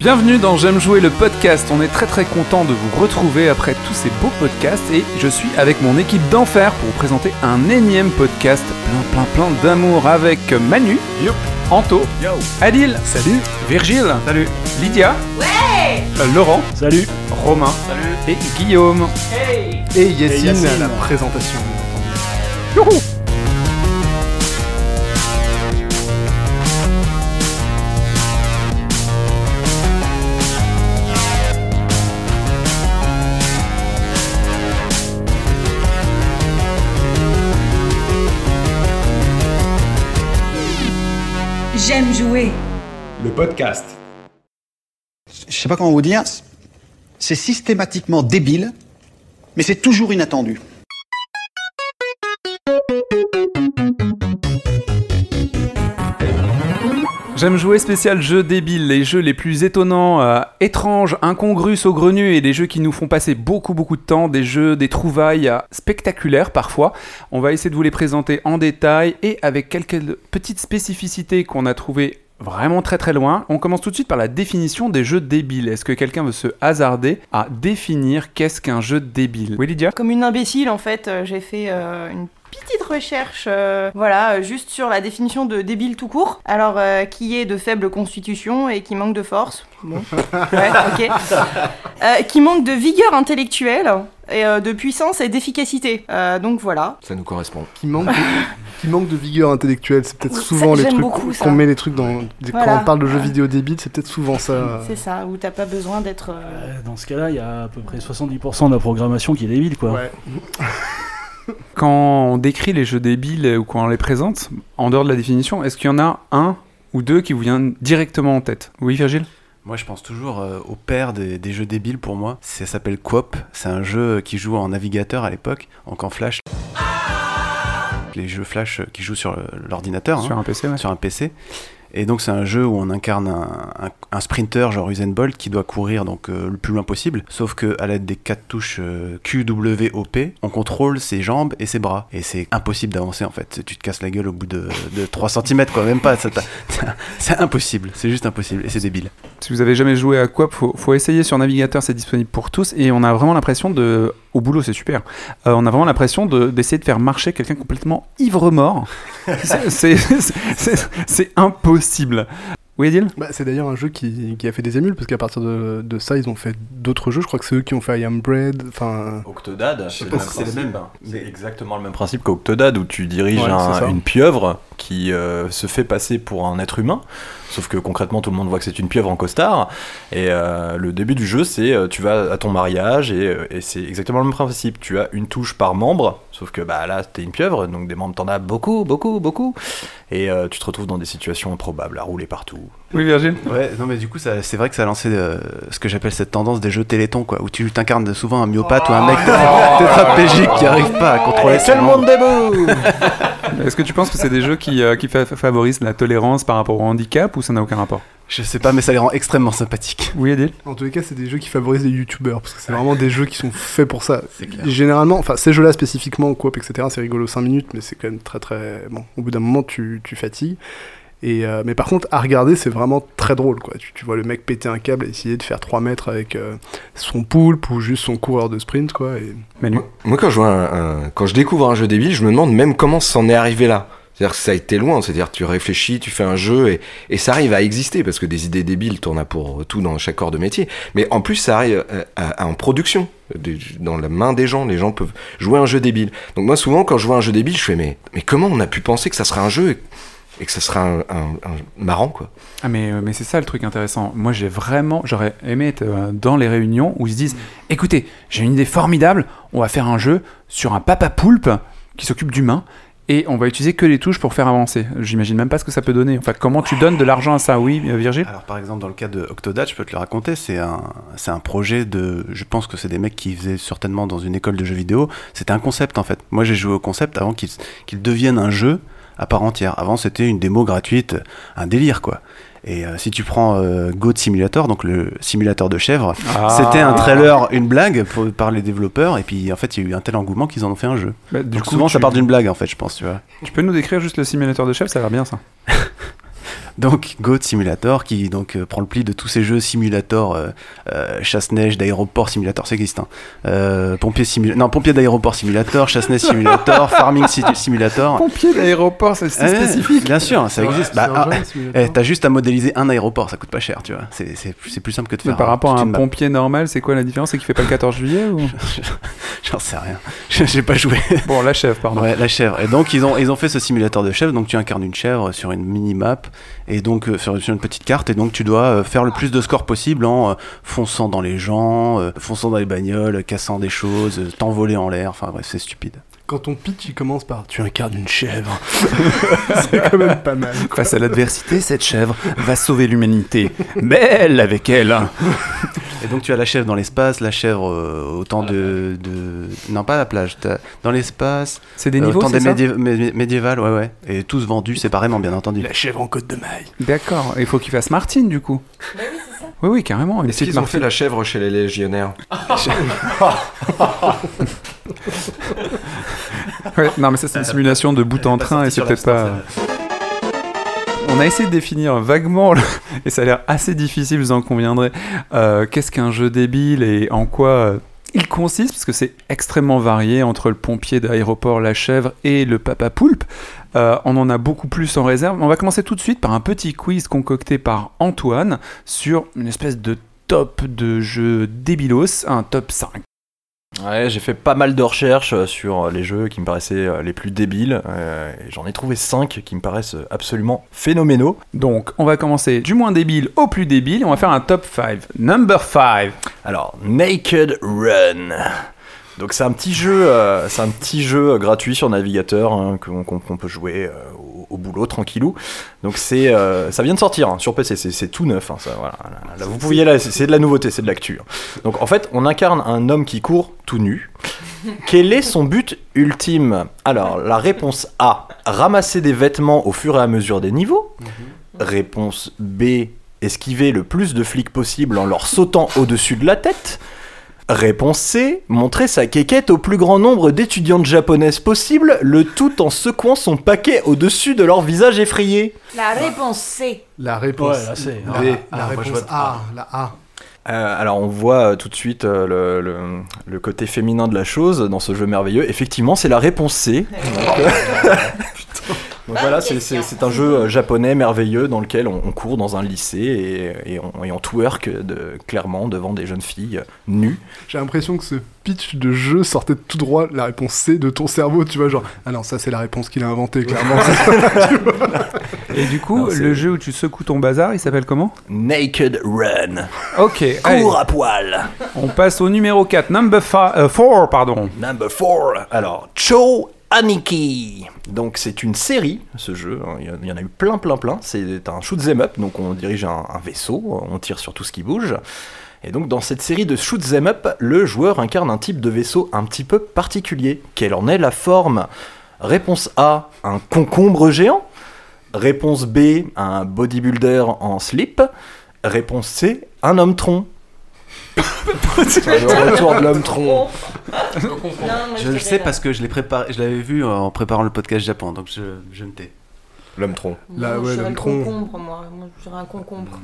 Bienvenue dans J'aime jouer le podcast. On est très très content de vous retrouver après tous ces beaux podcasts et je suis avec mon équipe d'enfer pour vous présenter un énième podcast plein plein plein d'amour avec Manu, Yo. Anto, Yo. Adil, Salut. Virgile, Salut. Lydia, euh, Laurent, Salut. Romain Salut. et Guillaume. Et Yacine, Yacine. à la présentation. Youhou Le podcast. je sais pas comment vous dire, c'est systématiquement débile, mais c'est toujours inattendu. J'aime jouer spécial jeux débiles, les jeux les plus étonnants, euh, étranges, incongrus, saugrenus et des jeux qui nous font passer beaucoup beaucoup de temps, des jeux, des trouvailles euh, spectaculaires parfois. On va essayer de vous les présenter en détail et avec quelques petites spécificités qu'on a trouvées vraiment très très loin. On commence tout de suite par la définition des jeux débiles. Est-ce que quelqu'un veut se hasarder à définir qu'est-ce qu'un jeu débile? Oui Lydia? Comme une imbécile, en fait, euh, j'ai fait euh, une petite recherche, euh, voilà, juste sur la définition de débile tout court. Alors, qui est de faible constitution et qui manque de force? Bon, ouais, ok. Euh, qui manque de vigueur intellectuelle et euh, de puissance et d'efficacité. Euh, donc voilà. Ça nous correspond. Qui manque, de, qui manque de vigueur intellectuelle. C'est peut-être Ça, souvent les trucs qu'on met les trucs dans. Voilà. Quand on parle de jeux vidéo débiles, c'est peut-être souvent ça. C'est ça, où t'as pas besoin d'être. euh, Euh, Dans ce cas-là, il y a à peu près 70% de la programmation qui est débile, quoi. Ouais. Quand on décrit les jeux débiles ou quand on les présente, en dehors de la définition, est-ce qu'il y en a un ou deux qui vous viennent directement en tête? Oui Virgile? Moi, je pense toujours euh, au père des, des jeux débiles pour moi. Ça s'appelle Coop. C'est un jeu qui joue en navigateur à l'époque, donc en flash. Les jeux flash qui jouent sur euh, l'ordinateur, hein, Sur un PC, ouais. sur un PC. Et donc, c'est un jeu où on incarne un, un- sprinter genre Usain Bolt qui doit courir donc euh, le plus loin possible. Sauf que à l'aide des quatre touches euh, Q, W, O, P, on contrôle ses jambes et ses bras. Et c'est impossible d'avancer en fait. Tu te casses la gueule au bout de, de 3 cm, quoi. Même pas. C'est impossible. C'est juste impossible. Et c'est débile. Si vous avez jamais joué à Coop, faut, faut essayer sur navigateur, c'est disponible pour tous et on a vraiment l'impression de, au boulot c'est super, Euh, on a vraiment l'impression de- d'essayer de faire marcher quelqu'un complètement ivre-mort. C'est- impossible. Oui Adil? Bah, c'est d'ailleurs un jeu qui, qui a fait des émules, parce qu'à partir de, de ça, ils ont fait d'autres jeux. Je crois que c'est eux qui ont fait I Am Bread. Enfin. Octodad, c'est le même c'est exactement le même principe qu'Octodad où tu diriges Ouais, un- une pieuvre qui euh, se fait passer pour un être humain. Sauf que concrètement, tout le monde voit que c'est une pieuvre en costard. Et euh, le début du jeu, c'est euh, tu vas à ton mariage et, euh, et c'est exactement le même principe. Tu as une touche par membre. Sauf que bah, là, t'es une pieuvre, donc des membres, t'en as beaucoup, beaucoup, beaucoup. Et tu te retrouves dans des situations improbables, à rouler partout. Oui Virgile Ouais, non mais du coup, ça- c'est vrai que ça a lancé euh, ce que j'appelle cette tendance des jeux télétons, quoi, où tu t'incarnes souvent un myopathe ou un mec tétraplégique qui arrive pas à contrôler tout le monde debout Est-ce que tu penses que c'est des jeux qui, euh, qui fa- favorisent la tolérance par rapport au handicap ou ça n'a aucun rapport? Je sais pas, mais ça les rend extrêmement sympathiques. Oui Adil? En tous les cas, c'est des jeux qui favorisent les youtubeurs, parce que c'est vraiment des jeux qui sont faits pour ça. C'est clair. Généralement, enfin, ces jeux-là spécifiquement, coop, etc., c'est rigolo 5 minutes, mais c'est quand même très très. Bon, au bout d'un moment, tu, tu fatigues. Et, euh, mais par contre, à regarder, c'est vraiment très drôle, quoi. Tu, tu vois le mec péter un câble et essayer de faire 3 mètres avec euh, son poulpe ou juste son coureur de sprint, quoi. Et... Manu Moi, quand je, vois un- un- quand je découvre un jeu débile, je me demande même comment c'en est arrivé là. C'est-à-dire que ça a été loin, c'est-à-dire que tu réfléchis, tu fais un jeu et, et ça arrive à exister parce que des idées débiles, t'en as pour tout dans chaque corps de métier. Mais en plus, ça arrive euh, à- à- en production, dans la main des gens. Les gens peuvent jouer un jeu débile. Donc moi, souvent, quand je vois un jeu débile, je fais mais, mais comment on a pu penser que ça serait un jeu et, que ça serait un, un- un marrant quoi Ah mais, euh, mais c'est ça le truc intéressant. Moi j'ai vraiment, j'aurais aimé être euh, dans les réunions où ils se disent, écoutez, j'ai une idée formidable, on va faire un jeu sur un papa poulpe qui s'occupe d'humains et on va utiliser que les touches pour faire avancer. J'imagine même pas ce que ça peut donner. Enfin, comment tu donnes de l'argent à ça Oui, euh, Virgile? Alors par exemple dans le cas de Octodad, je peux te le raconter, c'est un, c'est un projet de, je pense que c'est des mecs qui faisaient certainement dans une école de jeux vidéo, c'était un concept en fait. Moi j'ai joué au concept avant qu'il qu'il devienne un jeu à part entière. Avant c'était une démo gratuite, un délire quoi. Et euh, si tu prends euh, Goat Simulator, donc le simulateur de chèvre, Ah. c'était un trailer, une blague pour- par les développeurs, et puis en fait il y a eu un tel engouement qu'ils en ont fait un jeu. Bah, du Donc coup, souvent ça part d'une blague en fait, je pense, tu vois. Tu peux nous décrire juste le simulateur de chef Ça a l'air bien ça. Donc Goat Simulator qui donc euh, prend le pli de tous ces jeux simulator euh, euh, chasse-neige d'aéroport simulator ça existe hein. Euh, pompier simulator non pompier d'aéroport simulator chasse-neige simulator farming si- simulator Pompier d'aéroport, c'est spécifique. bien sûr ça existe C'est bah, ah, eh, t'as juste à modéliser un aéroport ça coûte pas cher tu vois c'est c'est- c'est plus simple que de Mais faire par euh, rapport à un pompier normal, c'est quoi la différence? C'est qu'il fait pas le 14 juillet ou? J'en sais rien j'ai pas joué Bon, la chèvre, pardon. Ouais, la chèvre. Et donc ils ont ils ont fait ce simulateur de chèvre. Donc tu incarnes une chèvre sur une mini map et donc euh, sur, une petite carte. Et donc tu dois euh, faire le plus de scores possible en euh, fonçant dans les gens, euh, fonçant dans les bagnoles, cassant des choses, euh, t'envoler en l'air. Enfin bref, c'est stupide. Quand ton pitch il commence par tu incarnes une chèvre, c'est quand même pas mal. Face à l'adversité, cette chèvre va sauver l'humanité. Belle avec elle. Et donc tu as la chèvre dans l'espace, la chèvre euh, au temps de, de non pas à la plage, dans l'espace. C'est des euh, au niveaux, des ça médié- mé- médiévales, ouais ouais. Et tous vendus séparément bien entendu. La chèvre en côte de maille. D'accord. Il faut qu'il fasse Martine, du coup. Oui, oui, carrément. Est-ce qu'ils ont fait la chèvre chez les légionnaires Ouais, non, mais ça, c'est une simulation de bout en train et c'est peut-être pas. On a essayé de définir vaguement, et ça a l'air assez difficile, vous en conviendrez, euh, qu'est-ce qu'un jeu débile et en quoi euh, il consiste, parce que c'est extrêmement varié entre le pompier d'aéroport, la chèvre et le papa poulpe. Euh, on en a beaucoup plus en réserve. On va commencer tout de suite par un petit quiz concocté par Antoine sur une espèce de top de jeux débilos, un top 5. Ouais, j'ai fait pas mal de recherches euh, sur euh, les jeux qui me paraissaient euh, les plus débiles. euh, et J'en ai trouvé 5 qui me paraissent absolument phénoménaux. Donc, on va commencer du moins débile au plus débile et on va faire un top 5. Number 5. Alors, Naked Run. Donc c'est un petit jeu, euh, c'est un petit jeu gratuit sur navigateur hein, qu'on peut jouer euh, au, boulot tranquillou. Donc c'est, euh, ça vient de sortir hein, sur PC, c'est tout neuf. hein, ça, voilà. Là, là, vous pouviez là, c'est de la nouveauté, c'est de l'actu. hein. Donc en fait, on incarne un homme qui court tout nu. Quel est son but ultime? Alors la réponse A ramasser des vêtements au fur et à mesure des niveaux. Réponse B esquiver le plus de flics possible en leur sautant au-dessus de la tête. Réponse C, montrer sa quéquette au plus grand nombre d'étudiantes japonaises possible, le tout en secouant son paquet au-dessus de leur visage effrayé. La réponse C. La réponse Ouais, là, la, ah, la ah, réponse A, la A. Euh, alors on voit euh, tout de suite euh, le, le- le côté féminin de la chose dans ce jeu merveilleux. Effectivement, c'est la réponse C. Donc, euh, Donc voilà, c'est- un jeu euh, japonais merveilleux dans lequel on, on court dans un lycée et, et on, et on twerk de, clairement devant des jeunes filles euh, nues. J'ai l'impression que ce pitch de jeu sortait tout droit la réponse C de ton cerveau, tu vois, genre, ah non, ça c'est la réponse qu'il a inventée, clairement. Et du coup, Non, le jeu où tu secoues ton bazar, il s'appelle comment? Naked Run. Ok, allez, Cours à poil. on passe au numéro 4, number 4, pardon. Number 4. Alors, Cho Aniki. Donc, c'est une série, ce jeu. hein, Il y en- a eu plein, plein, plein. C'est un shoot 'em up. Donc, on dirige un, vaisseau. On tire sur tout ce qui bouge. Et donc, dans cette série de shoot 'em up, le joueur incarne un type de vaisseau un petit peu particulier. Quelle en est la forme? Réponse A, un concombre géant. Réponse B, un bodybuilder en slip. Réponse C, un homme tronc. Le retour de l'homme tronc. Je le sais parce que je l'ai préparé, je l'avais vu en préparant le podcast Japon, donc je, je me tais. L'homme tronc. Là, ouais, je dirais le le tronc. concombre, moi. Moi, je dirais un concombre.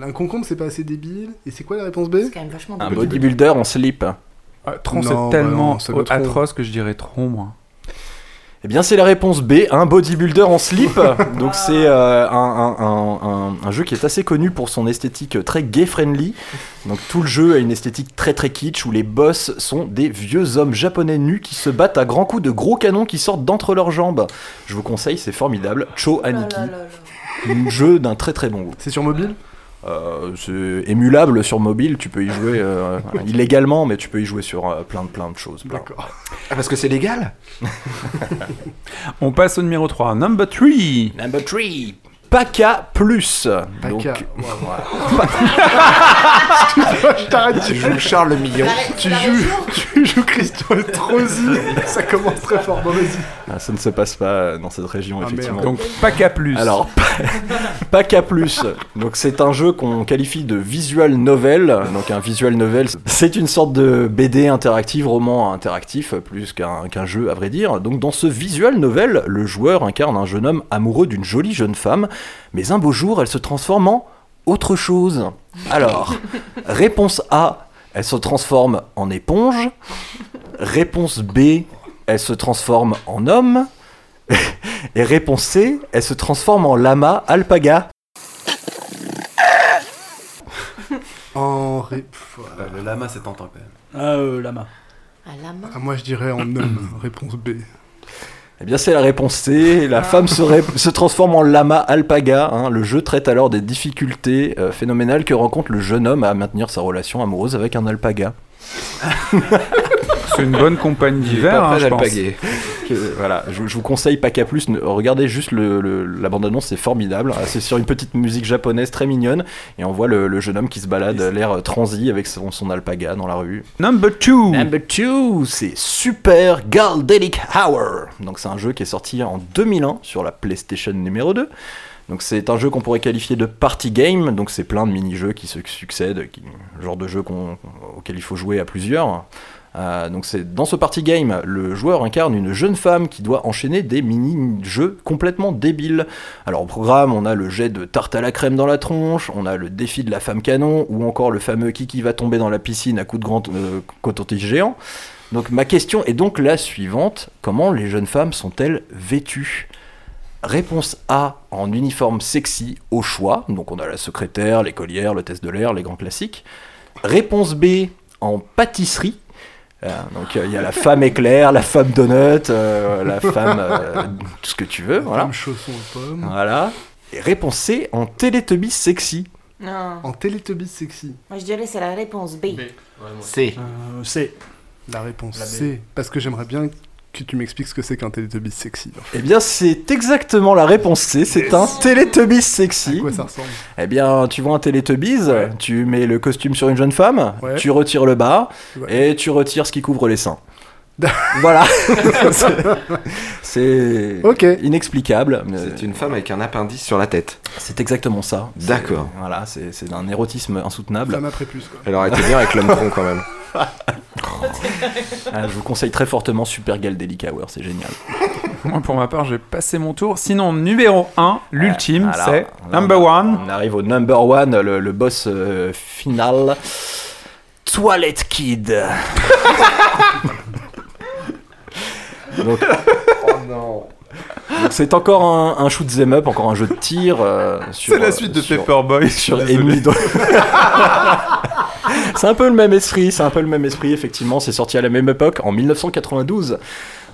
Un concombre, c'est pas assez débile. Et c'est quoi la réponse B? C'est quand même vachement Un débile. bodybuilder en slip. Ah, tronc, Non, c'est bah tellement non, atroce que je dirais tronc, moi. Eh bien, c'est la réponse B, un bodybuilder en slip. Donc, c'est euh, un, un- un- un- un jeu qui est assez connu pour son esthétique très gay-friendly. Donc, tout le jeu a une esthétique très très kitsch où les boss sont des vieux hommes japonais nus qui se battent à grands coups de gros canons qui sortent d'entre leurs jambes. Je vous conseille, c'est formidable. Cho Oh Aniki, un jeu d'un très très bon goût. C'est sur mobile? Euh, c'est émulable sur mobile, tu peux y jouer euh, illégalement, mais tu peux y jouer sur euh, plein de plein de choses. plein. D'accord. Ah, parce que c'est légal? On passe au numéro 3, number 3. Number 3, PACA Plus. Paca. Donc, je t'arrête, tu joues, Charles le Million. tu joues, tu joues Christian Estrosi. Ça commence très fort. Bon, vas-y. Ah, ça ne se passe pas euh, dans cette région, Ah, effectivement. merde. Donc, pas qu'à plus. Alors, PACA Plus. Donc, c'est un jeu qu'on qualifie de visual novel. Donc, un visual novel, c'est une sorte de BD interactive, roman interactif, plus qu'un qu'un jeu, à vrai dire. Donc, dans ce visual novel, le joueur incarne un jeune homme amoureux d'une jolie jeune femme mais un beau jour, elle se transforme en autre chose. Alors, réponse A, elle se transforme en éponge. Réponse B, elle se transforme en homme. Et réponse C, elle se transforme en lama alpaga. En ré- pff, Euh, le lama, c'est tentant quand même. Ah, euh, lama. Ah, la main. ah, moi je dirais en homme. Réponse B. Eh bien, c'est la réponse C. La femme se, transforme en lama alpaga. hein. Le jeu traite alors des difficultés euh, phénoménales que rencontre le jeune homme à maintenir sa relation amoureuse avec un alpaga. C'est une bonne compagne d'hiver, hein, prêt je pense. Que- voilà, je, je vous conseille Paca Plus. Regardez juste le, le- la bande-annonce, c'est formidable. Ah, C'est sur une petite musique japonaise très mignonne. Et on voit le, le jeune homme qui se balade, l'air transi avec son, son alpaga dans la rue. Number 2 Number 2, c'est Super Galdelic Hour. Donc c'est un jeu qui est sorti en 2001 sur la PlayStation numéro 2. Donc c'est un jeu qu'on pourrait qualifier de party game. Donc c'est plein de mini-jeux qui se succèdent, qui, genre de jeu qu'on- auquel il faut jouer à plusieurs. Euh, donc c'est dans ce party game, le joueur incarne une jeune femme qui doit enchaîner des mini-jeux complètement débiles. Alors au programme, on a le jet de tarte à la crème dans la tronche, on a le défi de la femme canon, ou encore le fameux Kiki va tomber dans la piscine à coups de grand euh, coton-tige géant. Donc ma question est donc la suivante comment les jeunes femmes sont-elles vêtues? Réponse A en uniforme sexy au choix, donc on a la secrétaire, l'écolière, le test de l'air, les grands classiques. Réponse B en pâtisserie. Donc euh, il y a la femme éclair, la femme donut, euh, la femme euh, tout ce que tu veux, voilà. Femme chausson aux pommes. Voilà. Et réponse C en Teletubbies sexy. Non. En Teletubbies sexy. Moi, je dirais c'est la réponse B. C. Euh, c'est. La réponse La B. C. Parce que j'aimerais bien que tu m'expliques ce que c'est qu'un Teletubbies sexy. en fait. Eh bien c'est exactement la réponse C, c'est un Teletubbies À sexy. quoi ça ressemble? Eh bien, tu vois un Teletubbies, tu mets le costume sur une jeune femme, Ouais. tu retires le bas Ouais. et tu retires ce qui couvre les seins. voilà. C'est- C'est Ok. inexplicable. mais C'est une femme avec un appendice sur la tête. C'est exactement ça. D'accord. Voilà, c'est c'est d'un érotisme insoutenable. Femme après plus quoi. Elle aurait été bien avec l'homme tronc quand même. Ah, je vous conseille très fortement Super Galdelic Hour, c'est génial. Moi, pour ma part, j'ai passé mon tour. Sinon, numéro 1, l'ultime, Voilà. c'est number on- one. On arrive au number one, le, le boss euh, final. Toilette Kid. Donc, donc c'est encore un, un shoot 'em up, encore un jeu de tir. euh, C'est la euh, suite de sur- Paperboy. sur Do- c'est un peu le même esprit, c'est un peu le même esprit, effectivement. C'est sorti à la même époque, en 1992.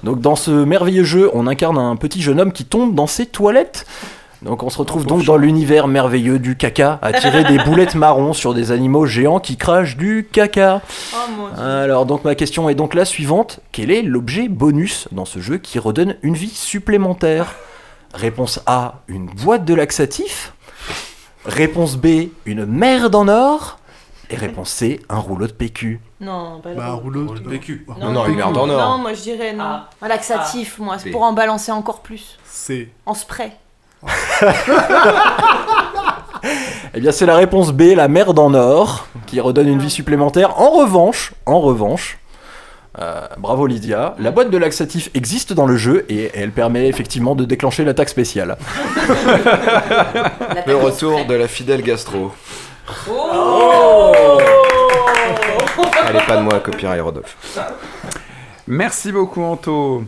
Donc, dans ce merveilleux jeu, on incarne un petit jeune homme qui tombe dans ses toilettes. Donc, on se retrouve donc dans l'univers merveilleux du caca, à tirer des boulettes marrons sur des animaux géants qui crachent du caca. Oh mon dieu. Alors, donc, ma question est donc la suivante quel est l'objet bonus dans ce jeu qui redonne une vie supplémentaire? Réponse A une boîte de laxatif. Réponse B une merde en or. Et réponse C un rouleau de PQ. Non, pas le Bah, un rouleau. rouleau. de- PQ. Non, non, une merde en or. Non, moi je dirais non. Un laxatif, moi, c'est B. pour en balancer encore plus. C. En spray. Eh bien, c'est la réponse B, la merde en or, qui redonne une vie supplémentaire. En revanche, en revanche, euh, bravo Lydia, la boîte de laxatif existe dans le jeu et elle permet effectivement de déclencher l'attaque spéciale. Le retour de la fidèle gastro. Allez, pas de moi, copyright Rodolphe. Merci beaucoup, Anto.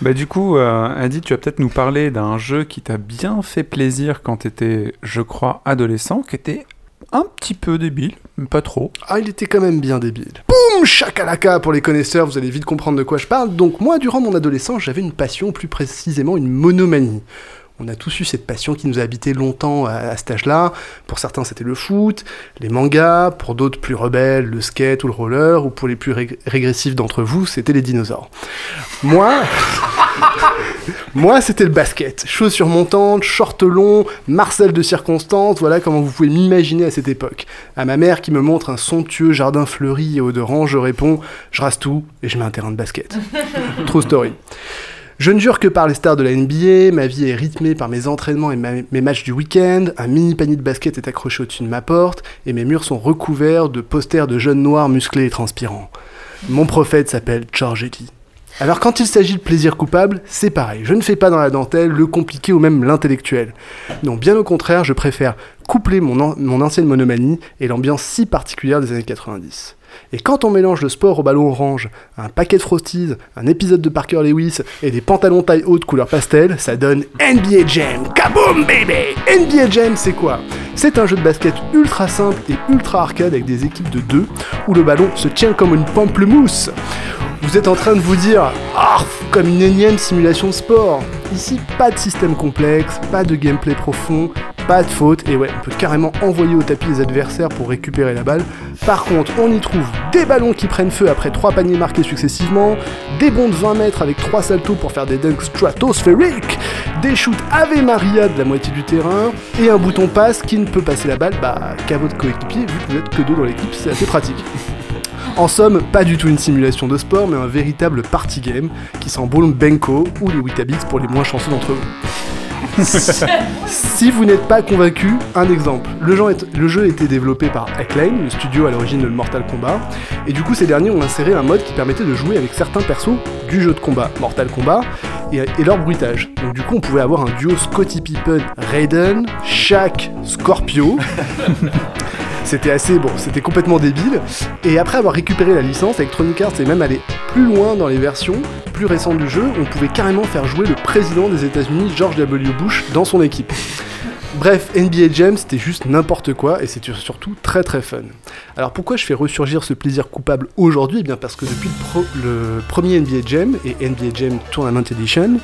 Bah du coup, euh, Adi, tu vas peut-être nous parler d'un jeu qui t'a bien fait plaisir quand t'étais, je crois, adolescent, qui était un petit peu débile, mais pas trop. Ah, il était quand même bien débile. Boum Chakalaka Pour les connaisseurs, vous allez vite comprendre de quoi je parle. Donc, moi, durant mon adolescence, j'avais une passion, plus précisément une monomanie. On a tous eu cette passion qui nous a habité longtemps à, à cet âge-là. Pour certains, c'était le foot, les mangas, pour d'autres plus rebelles, le skate ou le roller, ou pour les plus rég- régressifs d'entre vous, c'était les dinosaures. Moi, moi, c'était le basket. Chaussures montantes, shorts longs, Marcel de circonstance, voilà comment vous pouvez m'imaginer à cette époque. À ma mère qui me montre un somptueux jardin fleuri et odorant, je réponds Je rase tout et je mets un terrain de basket. True story. Je ne jure que par les stars de la NBA, ma vie est rythmée par mes entraînements et mes matchs du week-end, un mini panier de basket est accroché au-dessus de ma porte, et mes murs sont recouverts de posters de jeunes noirs musclés et transpirants. Mon prophète s'appelle George Eddy. Alors quand il s'agit de plaisir coupable, c'est pareil. Je ne fais pas dans la dentelle le compliqué ou même l'intellectuel. Non, bien au contraire, je préfère coupler mon ancienne monomanie et l'ambiance si particulière des années 90. Et quand on mélange le sport au ballon orange, un paquet de Frosties, un épisode de Parker Lewis et des pantalons taille haute couleur pastel, ça donne NBA Jam. Kaboom baby NBA Jam c'est quoi? C'est un jeu de basket ultra simple et ultra arcade avec des équipes de deux où le ballon se tient comme une pamplemousse. Vous êtes en train de vous dire Ah, comme une énième simulation de sport. Ici, pas de système complexe, pas de gameplay profond, pas de faute, et ouais, on peut carrément envoyer au tapis les adversaires pour récupérer la balle. Par contre, on y trouve des ballons qui prennent feu après trois paniers marqués successivement, des bonds de 20 mètres avec trois saltos pour faire des dunks stratosphériques, des shoots Ave Maria de la moitié du terrain, et un bouton passe qui ne peut passer la balle bah, qu'à votre coéquipier, vu que vous êtes que deux dans l'équipe, c'est assez pratique. En somme, pas du tout une simulation de sport, mais un véritable party game qui sent bon le Benko ou les Weetabix pour les moins chanceux d'entre vous. si vous n'êtes pas convaincu, un exemple. Le jeu, est- le jeu a été développé par Acclaim, le studio à l'origine de Mortal Kombat, et du coup ces derniers ont inséré un mode qui permettait de jouer avec certains persos du jeu de combat Mortal Kombat et, et leur bruitage. Donc du coup on pouvait avoir un duo Scotty Pippen, Raiden, Shaq, Scorpio. C'était assez bon, c'était complètement débile. Et après avoir récupéré la licence, Electronic Arts est même allé plus loin dans les versions plus récentes du jeu. On pouvait carrément faire jouer le président des États-Unis, George W. Bush, dans son équipe. Bref, NBA Jam, c'était juste n'importe quoi et c'était surtout très très fun. Alors pourquoi je fais ressurgir ce plaisir coupable aujourd'hui? Eh bien parce que depuis le, premier NBA Jam et NBA Jam Tournament Edition,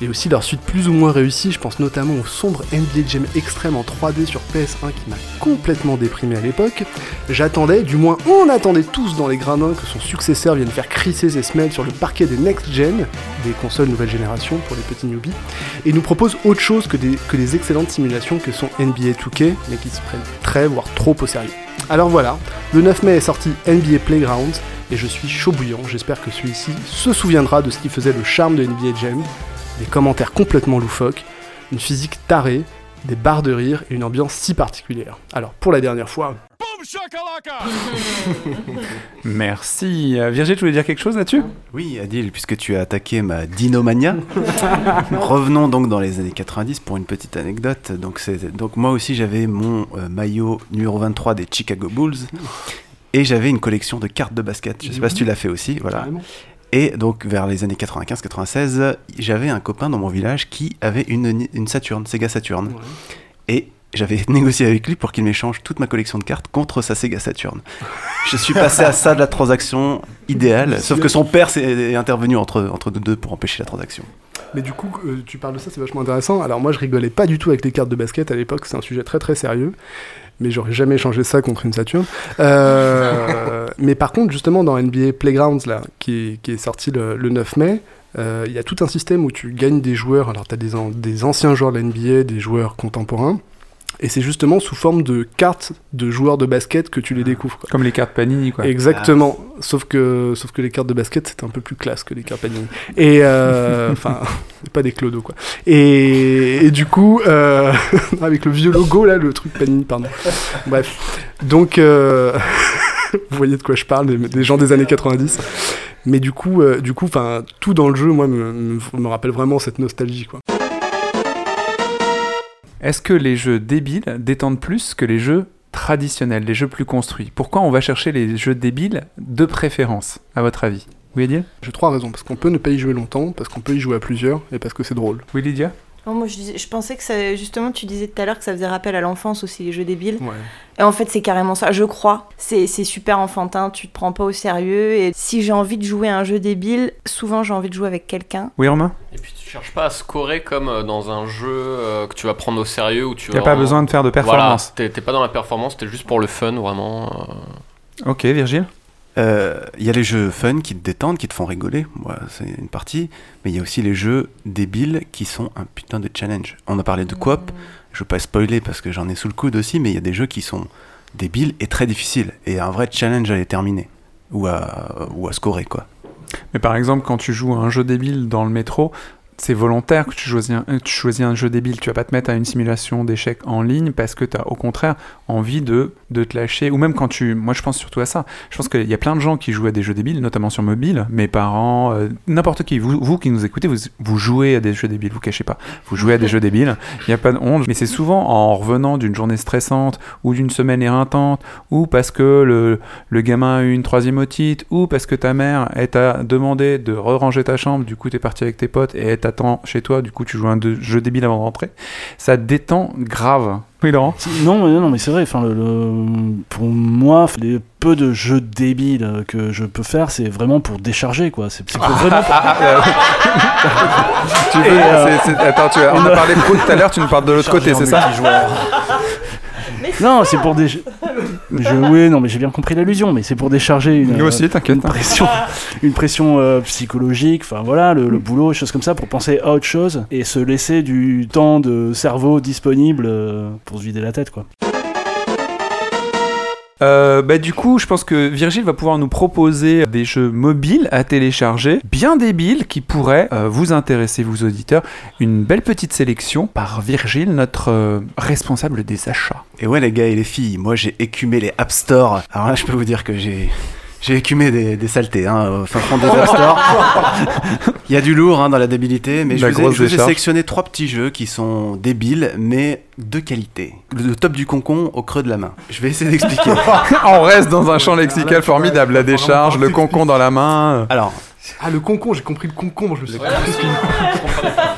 et aussi leur suite plus ou moins réussie, je pense notamment au sombre NBA Jam Extreme en 3D sur PS1 qui m'a complètement déprimé à l'époque, j'attendais, du moins on attendait tous dans les gradins que son successeur vienne faire crisser ses semelles sur le parquet des Next Gen, des consoles nouvelle génération pour les petits newbies, et nous propose autre chose que, des, que les excellentes simulations que sont NBA 2K, mais qui se prennent très voire trop au sérieux. Alors voilà, le 9 mai est sorti NBA Playgrounds, et je suis chaud bouillant, j'espère que celui-ci se souviendra de ce qui faisait le charme de NBA Jam, des commentaires complètement loufoques, une physique tarée, des barres de rire et une ambiance si particulière. Alors pour la dernière fois, Merci. Euh, Virgile, tu voulais dire quelque chose là-dessus? Oui, Adil, puisque tu as attaqué ma dinomania, revenons donc dans les années 90 pour une petite anecdote. Donc, moi aussi j'avais mon euh, maillot numéro 23 des Chicago Bulls et j'avais une collection de cartes de basket. Je sais pas si tu l'as fait aussi, voilà. Et donc vers les années 95-96, j'avais un copain dans mon village qui avait une, une Saturn, Sega Saturn. Et j'avais négocié avec lui pour qu'il m'échange toute ma collection de cartes contre sa Sega Saturn. Je suis passé à ça de la transaction idéale, sauf que son père s'est- est intervenu entre, entre nous deux pour empêcher la transaction. Mais du coup, euh, tu parles de ça, c'est vachement intéressant. Alors moi, je rigolais pas du tout avec les cartes de basket à l'époque, c'est un sujet très très sérieux. Mais j'aurais jamais échangé ça contre une Saturn. Euh, mais par contre, justement, dans NBA Playgrounds, là, qui qui est sorti le, le 9 mai, euh, il y a tout un système où tu gagnes des joueurs. Alors, tu as des, des anciens joueurs de la NBA, des joueurs contemporains. Et c'est justement sous forme de cartes de joueurs de basket que tu les découvres. quoi. Comme les cartes Panini, quoi. Exactement. Sauf que, sauf que les cartes de basket, c'était un peu plus classe que les cartes Panini. Et euh, enfin, pas des clodos quoi. Et, et du coup, euh, avec le vieux logo là, le truc Panini, pardon. Bref. Donc, euh, vous voyez de quoi je parle, des, des gens des années 90. Mais du coup, euh, du coup, enfin, tout dans le jeu, moi, me, me, me rappelle vraiment cette nostalgie quoi. Est-ce que les jeux débiles détendent plus que les jeux traditionnels, les jeux plus construits? Pourquoi on va chercher les jeux débiles de préférence, à votre avis? Oui, Lydia? J'ai trois raisons. Parce qu'on peut ne pas y jouer longtemps, parce qu'on peut y jouer à plusieurs, et parce que c'est drôle. Oui, Lydia? Non, moi, je, pensais que ça, justement, tu disais tout à l'heure que ça faisait rappel à l'enfance aussi, les jeux débiles. Ouais. Et en fait, c'est carrément ça, je crois. C'est c'est super enfantin, tu te prends pas au sérieux. Et si j'ai envie de jouer à un jeu débile, souvent j'ai envie de jouer avec quelqu'un. Oui, Romain? Et puis tu cherches pas à scorer comme euh, dans un jeu euh, que tu vas prendre au sérieux où tu vas pas besoin de faire de performance. Voilà, t'es t'es pas dans la performance, t'es juste pour le fun vraiment. euh. Ok, Virgile? Euh, Il y a les jeux fun qui te détendent, qui te font rigoler, moi c'est une partie, mais il y a aussi les jeux débiles qui sont un putain de challenge. On a parlé de coop, je veux pas spoiler parce que j'en ai sous le coude aussi, mais il y a des jeux qui sont débiles et très difficiles, et un vrai challenge à les terminer, ou à, ou à scorer quoi. Mais par exemple, quand tu joues à un jeu débile dans le métro, c'est volontaire que tu choisis, un, euh, tu choisis un jeu débile. Tu vas pas te mettre à une simulation d'échecs en ligne parce que tu as au contraire envie de, de te lâcher. Ou même quand tu. Moi, je pense surtout à ça. Je pense qu'il y a plein de gens qui jouent à des jeux débiles, notamment sur mobile. Mes parents, euh, n'importe qui. Vous, vous qui nous écoutez, vous, vous jouez à des jeux débiles, vous cachez pas. Vous jouez à des jeux débiles. Il n'y a pas de honte. Mais c'est souvent en revenant d'une journée stressante ou d'une semaine éreintante ou parce que le, le gamin a eu une troisième otite ou parce que ta mère t'a demandé de re-ranger ta chambre. Du coup, tu es parti avec tes potes et elle t'attend chez toi. Du coup, tu joues un jeu débile avant de rentrer. Ça détend grave. Oui, Laurent Non, mais, non, mais c'est vrai. Enfin, le, le- pour moi, les peu de jeux débiles que je peux faire, c'est vraiment pour décharger, quoi. C'est c'est pour vraiment. Tu veux- euh, Attends, tu, on a parlé pro tout à l'heure, tu nous parles de l'autre côté, c'est ça Non, c'est pour des. Je... Oui, non, mais j'ai bien compris l'allusion, mais c'est pour décharger une, Nous aussi, t'inquiète. une pression, une pression euh, psychologique, enfin voilà, le, le boulot, des choses comme ça, pour penser à autre chose et se laisser du temps de cerveau disponible euh, pour se vider la tête, quoi. Euh, bah, du coup, je pense que Virgile va pouvoir nous proposer des jeux mobiles à télécharger, bien débiles, qui pourraient euh, vous intéresser, vous auditeurs. Une belle petite sélection par Virgile, notre euh, responsable des achats. Et ouais, les gars et les filles, moi j'ai écumé les App Store. Alors là, je peux vous dire que j'ai. J'ai écumé des, des saletés, hein, au fin fond des App Store. Il y a du lourd hein, dans la débilité, mais je La vous, ai, grosse je vous ai sélectionné trois petits jeux qui sont débiles, mais de qualité. Le top du concon au creux de la main. Je vais essayer d'expliquer. On reste dans un champ lexical formidable. La décharge, le concon dans la main. Alors, Ah, le concombre, j'ai compris le concombre, je me suis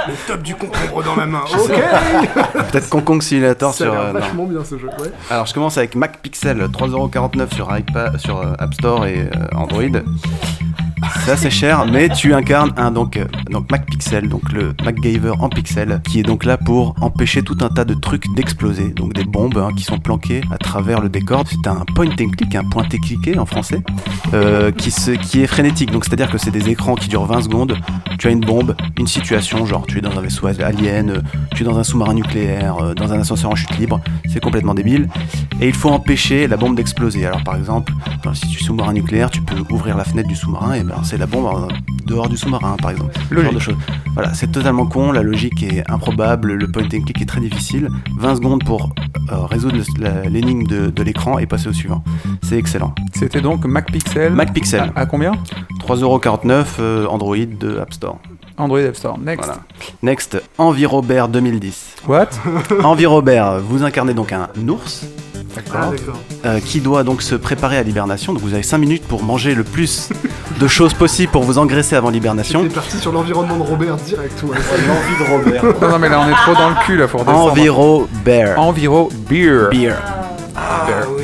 Le top du concombre dans la main. Ok peut-être Concon Simulator Ça a sur. l'air euh, non. vachement bien ce jeu, ouais. Alors je commence avec Mac Pixel, 3,49€ sur, iPad, sur euh, App Store et euh, Android. C'est assez cher, mais tu incarnes un donc, euh, donc Mac Pixel, donc le MacGyver en pixel, qui est donc là pour empêcher tout un tas de trucs d'exploser, donc des bombes hein, qui sont planquées à travers le décor. C'est un point and click, un pointé cliqué en français, euh, qui, se, qui est frénétique. Donc c'est-à-dire que c'est des écrans qui durent 20 secondes. Tu as une bombe, une situation, genre tu es dans un vaisseau alien, euh, tu es dans un sous-marin nucléaire, dans un ascenseur en chute libre. C'est complètement débile. Et il faut empêcher la bombe d'exploser. Alors par exemple, si tu es sous-marin nucléaire, tu peux ouvrir la fenêtre du sous-marin et ben c'est la bombe dehors du sous-marin par exemple. Ce genre de choses. Voilà, c'est totalement con, la logique est improbable, le point and click est très difficile. 20 secondes pour euh, résoudre le- l'énigme de, de l'écran et passer au suivant. C'est excellent. C'était donc Mac Pixel. Mac Pixel, À, à combien? 3,49€ euh, Android de App Store. Android App Store. Next. Voilà. Next, Envirobert 2010. What? Envirobert, vous incarnez donc un ours d'accord. euh, qui doit donc se préparer à l'hibernation. Donc vous avez 5 minutes pour manger le plus de choses possible pour vous engraisser avant l'hibernation. T'es parti sur l'environnement de Robert direct, ouais. L'envie de Robert. Non, non, mais là, on est trop dans le cul, là, faut redescendre. Envirobert. Enviro Beer. Beer. Ah, oui.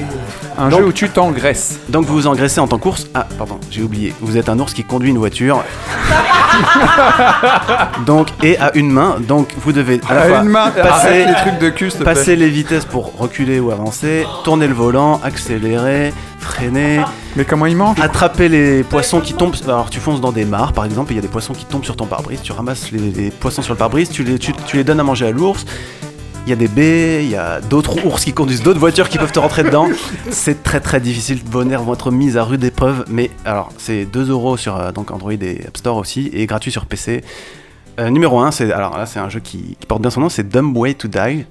Un Donc- jeu où tu t'engraisses. Donc vous vous engraissez en tant qu'ours. Ah, pardon, j'ai oublié. Vous êtes un ours qui conduit une voiture. donc, et à une main. Donc vous devez à la À fois une main, passer, les trucs de cul, passer les vitesses pour reculer ou avancer, tourner le volant, accélérer, freiner, Mais comment il mange? attraper les poissons qui tombent. Alors tu fonces dans des mares par exemple, il y a des poissons qui tombent sur ton pare-brise, tu ramasses les, les poissons sur le pare-brise, tu les, tu, tu les donnes à manger à l'ours. Il y a des baies, il y a d'autres ours qui conduisent d'autres voitures qui peuvent te rentrer dedans. C'est très très difficile. Vos nerfs vont être mis à rude épreuve. Mais alors, c'est 2 euros sur euh, donc Android et App Store aussi, et gratuit sur PC. Euh, numéro 1, c'est alors là c'est un jeu qui, qui porte bien son nom, c'est Dumb Way to Die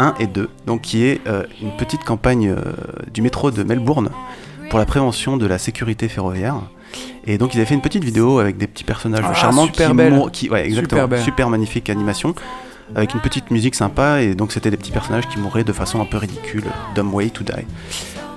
1 et 2, donc qui est euh, une petite campagne du métro de Melbourne pour la prévention de la sécurité ferroviaire. Et donc ils avaient fait une petite vidéo avec des petits personnages Ah, charmants super qui, belle. qui ouais exactement super magnifique animation avec une petite musique sympa et donc c'était des petits personnages qui mouraient de façon un peu ridicule. Dumb Way to Die.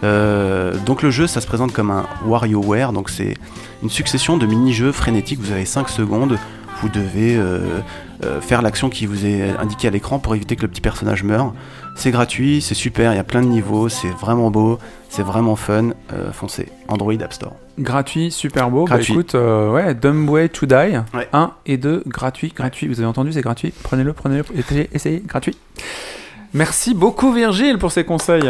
Euh, donc le jeu, ça se présente comme un WarioWare, donc c'est une succession de mini-jeux frénétiques. Vous avez 5 secondes, vous devez euh, euh, faire l'action qui vous est indiquée à l'écran pour éviter que le petit personnage meure. C'est gratuit, c'est super, il y a plein de niveaux, c'est vraiment beau, c'est vraiment fun. Foncez, Android App Store. Gratuit, super beau. Gratuit. Bah écoute, euh, ouais, Dumb Way to Die. Ouais. 1 et 2, gratuit, gratuit. Vous avez entendu, c'est gratuit. Prenez-le, prenez-le, essayez, essayez, gratuit. Merci beaucoup Virgile pour ces conseils.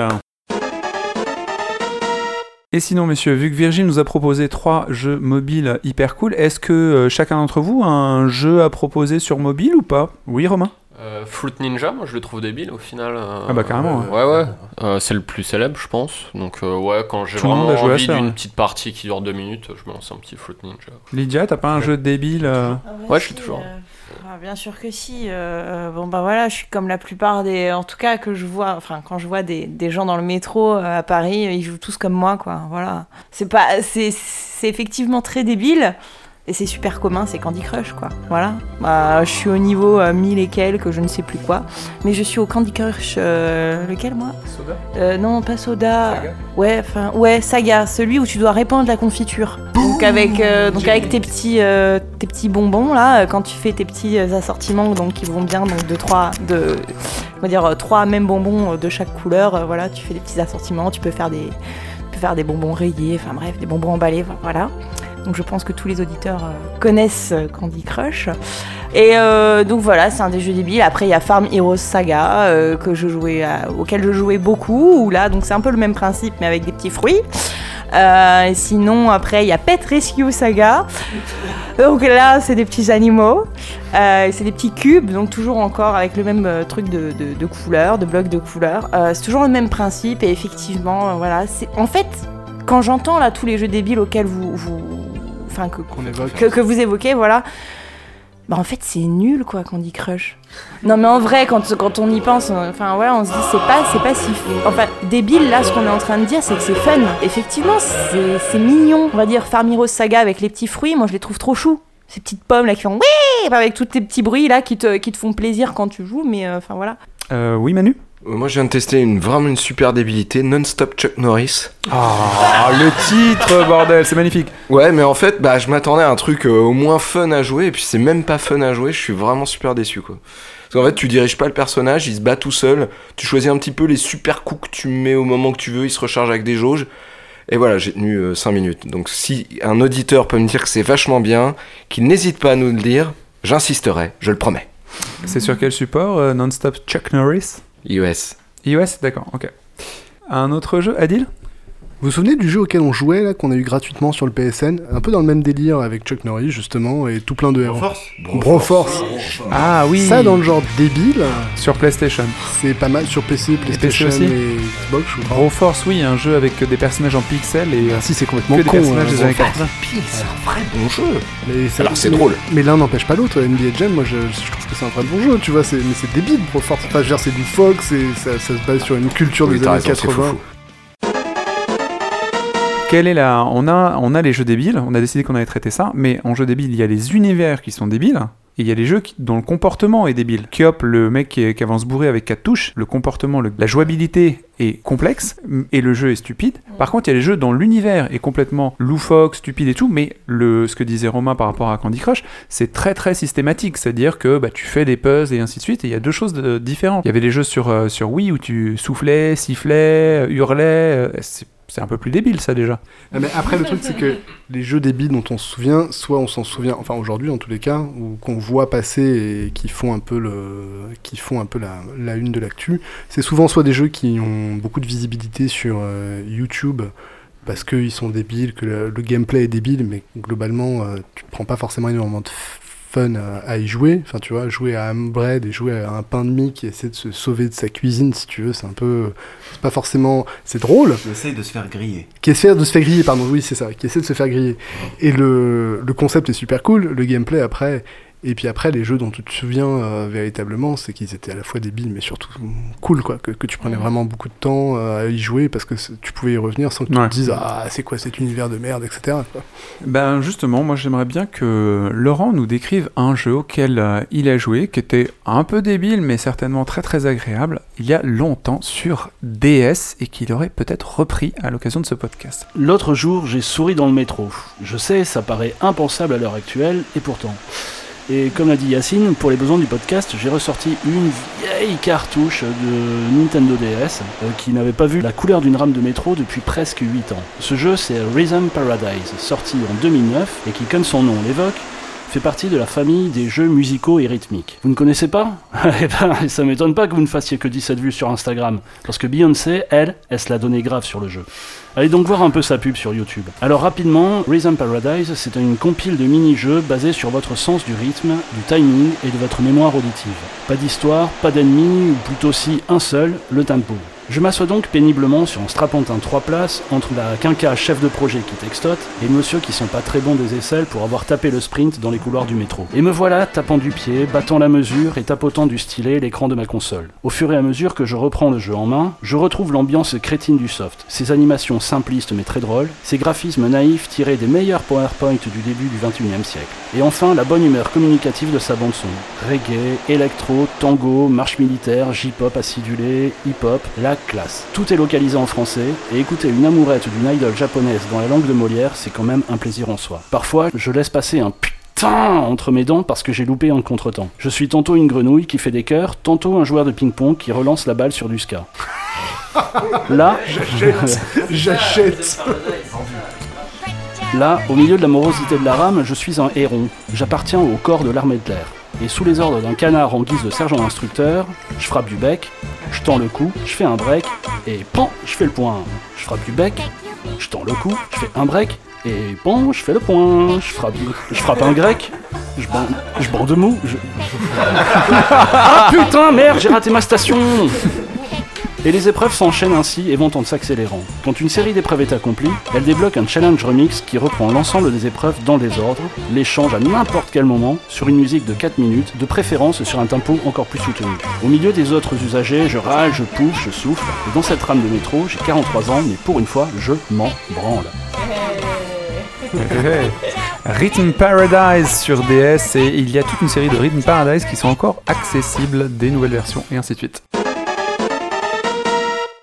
Et sinon, messieurs, vu que Virgile nous a proposé trois jeux mobiles hyper cool, est-ce que euh, chacun d'entre vous a un jeu à proposer sur mobile ou pas? Oui, Romain? Euh, Fruit Ninja, moi je le trouve débile au final. euh, Ah bah, carrément, Ouais, ouais. Euh, c'est le plus célèbre, je pense. Donc, euh, ouais, quand j'ai vraiment envie d'une ouais. petite partie qui dure deux minutes, je me lance un petit Fruit Ninja. Lydia, t'as pas un jeu débile euh, Ouais, je suis toujours. bien sûr que si. Euh, bon bah voilà, je suis comme la plupart des, en tout cas que je vois, enfin quand je vois des, des gens dans le métro euh, à Paris, ils jouent tous comme moi quoi. Voilà. C'est pas, c'est, c'est effectivement très débile. Et c'est super commun, c'est Candy Crush, quoi. Voilà. Bah, je suis au niveau euh, 1000 et quelques, je ne sais plus quoi. Mais je suis au Candy Crush. euh, lequel, moi? Soda? Euh, Non, pas Soda. Saga? Ouais, enfin, ouais, Saga. Celui où tu dois répandre la confiture. Donc, avec, euh, donc avec tes, petits, tes petits bonbons, là, quand tu fais tes petits assortiments, donc qui vont bien, donc de trois, de, on va dire, trois mêmes bonbons de chaque couleur. voilà, tu fais des petits assortiments, tu peux faire des, tu peux faire des bonbons rayés, enfin bref, des bonbons emballés, voilà. Donc je pense que tous les auditeurs euh, connaissent euh, Candy Crush. Et euh, donc voilà, c'est un des jeux débiles. Après il y a Farm Heroes Saga euh, que je jouais, auquel je jouais beaucoup. Où là donc c'est un peu le même principe mais avec des petits fruits. Sinon après il y a Pet Rescue Saga. Donc là c'est des petits animaux. C'est des petits cubes, donc toujours encore avec le même truc de, de, de couleurs, de blocs de couleurs. Euh, c'est toujours le même principe et effectivement, voilà. En fait quand j'entends là tous les jeux débiles auxquels vous, vous enfin que, vous évoquez, voilà. Bah en fait c'est nul quoi Candy Crush. Non mais en vrai quand, quand on y pense, on- enfin voilà on se dit c'est pas c'est pas si enfin débile là ce qu'on est en train de dire c'est que c'est fun. Effectivement c'est c'est mignon. On va dire Farm Heroes Saga avec les petits fruits, moi je les trouve trop choux. Ces petites pommes là qui font oui avec tous tes petits bruits là qui te, qui te font plaisir quand tu joues mais euh, enfin voilà. Euh, oui, Manu? Moi, je viens de tester une, vraiment une super débilité, Non-Stop Chuck Norris. Ah, le titre, bordel, c'est magnifique. Ouais, mais en fait, bah, je m'attendais à un truc euh, au moins fun à jouer, et puis c'est même pas fun à jouer, je suis vraiment super déçu, quoi. Parce qu'en fait, tu diriges pas le personnage, il se bat tout seul, tu choisis un petit peu les super coups que tu mets au moment que tu veux, il se recharge avec des jauges, et voilà, j'ai tenu 5 minutes. Donc si un auditeur peut me dire que c'est vachement bien, qu'il n'hésite pas à nous le dire, j'insisterai, je le promets. C'est sur quel support euh, Non-Stop Chuck Norris? iOS. iOS D'accord, ok. Un autre jeu, Adil? Vous vous souvenez du jeu auquel on jouait, là, qu'on a eu gratuitement sur le PSN Un peu dans le même délire avec Chuck Norris, justement, et tout plein de héros. Broforce. Ah oui Ça, dans le genre débile, Sur PlayStation. c'est pas mal sur PC, PlayStation aussi et Xbox, je crois. Broforce, oui, un jeu avec des personnages en pixels et euh, Ah, si, c'est complètement que des con. personnages hein, des années Broforce. 80. C'est un vrai bon jeu. Mais ça- Alors, c'est drôle. Mais l'un n'empêche pas l'autre. NBA Jam, moi je, je trouve que c'est un vrai bon jeu, tu vois. c'est- Mais c'est débile, Broforce. Enfin, c'est du Fox et ça, ça se base sur une culture Oui, des années raison, c'est 80. Quelle est la... on, a, on a les jeux débiles, on a décidé qu'on allait traiter ça, mais en jeu débile, il y a les univers qui sont débiles, et il y a les jeux qui- dont le comportement est débile. Kyop, le mec qui, qui avance bourré avec quatre touches, le comportement, le- la jouabilité est complexe, et le jeu est stupide. Par contre, il y a les jeux dont l'univers est complètement loufoque, stupide et tout, mais le, ce que disait Romain par rapport à Candy Crush, c'est très très systématique, c'est-à-dire que bah, tu fais des puzzles et ainsi de suite, et il y a deux choses de- différentes. Il y avait des jeux sur, euh, sur Wii où tu soufflais, sifflais, hurlais, euh, c'est c'est un peu plus débile ça déjà. Ah, Mais après, le truc, c'est que les jeux débiles dont on se souvient, soit on s'en souvient, enfin aujourd'hui en tous les cas, ou qu'on voit passer et qui font un peu, le, qui font un peu la, la une de l'actu, c'est souvent soit des jeux qui ont beaucoup de visibilité sur euh, YouTube parce qu'ils sont débiles, que le, le gameplay est débile, mais globalement, euh, tu prends pas forcément énormément de fun à, à y jouer. Enfin, tu vois, jouer à Bread et jouer à un pain de mie qui essaie de se sauver de sa cuisine, si tu veux, c'est un peu. C'est pas forcément. C'est drôle Il essaye de se faire griller. qui essaie de se faire griller, pardon, oui, c'est ça, qui essaie de se faire griller. Et le, le concept est super cool, le gameplay après, et puis après, les jeux dont tu te souviens euh, véritablement, c'est qu'ils étaient à la fois débiles, mais surtout cool, quoi, que, que tu prenais vraiment beaucoup de temps euh, à y jouer parce que tu pouvais y revenir sans que tu Ouais. te dises, ah, c'est quoi cet univers de merde, etc. quoi. Ben justement, moi j'aimerais bien que Laurent nous décrive un jeu auquel euh, il a joué, qui était un peu débile, mais certainement très très agréable, il y a longtemps sur DS, et qu'il aurait peut-être repris à l'occasion de ce podcast. L'autre jour, j'ai souri dans le métro. Je sais, ça paraît impensable à l'heure actuelle, et pourtant. Et comme l'a dit Yacine, pour les besoins du podcast, j'ai ressorti une vieille cartouche de Nintendo DS euh, qui n'avait pas vu la couleur d'une rame de métro depuis presque 8 ans. Ce jeu, c'est Rhythm Paradise, sorti en 2009 et qui, comme son nom l'évoque, fait partie de la famille des jeux musicaux et rythmiques. Vous ne connaissez pas Eh ben, ça m'étonne pas que vous ne fassiez que 17 vues sur Instagram, parce que Beyoncé, elle, elle se l'a donné grave sur le jeu? Allez donc voir un peu sa pub sur YouTube. Alors rapidement, Rhythm Paradise, c'est une compile de mini-jeux basés sur votre sens du rythme, du timing et de votre mémoire auditive. Pas d'histoire, pas d'ennemis, ou plutôt si un seul, le tempo. Je m'assois donc péniblement sur un strapontin 3 places entre la quinca chef de projet qui textote et monsieur qui sont pas très bons des aisselles pour avoir tapé le sprint dans les couloirs du métro. Et me voilà tapant du pied, battant la mesure et tapotant du stylet l'écran de ma console. Au fur et à mesure que je reprends le jeu en main, je retrouve l'ambiance crétine du soft, ses animations simplistes mais très drôles, ses graphismes naïfs tirés des meilleurs PowerPoint du début du 21e siècle. Et enfin la bonne humeur communicative de sa bande son. Reggae, électro, tango, marche militaire, J-pop acidulé, hip-hop, la classe. Tout est localisé en français, et écouter une amourette d'une idole japonaise dans la langue de Molière, c'est quand même un plaisir en soi. Parfois, je laisse passer un putain entre mes dents parce que j'ai loupé un contretemps. Je suis tantôt une grenouille qui fait des cœurs, tantôt un joueur de ping-pong qui relance la balle sur du ska. Là, J'achète. J'achète. Là, au milieu de la morosité de la rame, je suis un héron. J'appartiens au corps de l'armée de l'air. Et sous les ordres d'un canard en guise de sergent instructeur, je frappe du bec, je tends le cou, je fais un break, et pan, je fais le point. Je frappe du bec, je tends le cou, je fais un break, et pan, je fais le point. Je frappe, je frappe un grec, je bande, je bande mou, je... ah putain, merde, j'ai raté ma station et les épreuves s'enchaînent ainsi et vont en s'accélérant. Quand une série d'épreuves est accomplie, elle débloque un challenge remix qui reprend l'ensemble des épreuves dans le désordre, les change à n'importe quel moment, sur une musique de 4 minutes, de préférence sur un tempo encore plus soutenu. Au milieu des autres usagers, je râle, je pouffe, je souffle, et dans cette rame de métro, j'ai 43 ans, mais pour une fois, je m'en branle. Rhythm Paradise sur DS et il y a toute une série de Rhythm Paradise qui sont encore accessibles, des nouvelles versions et ainsi de suite.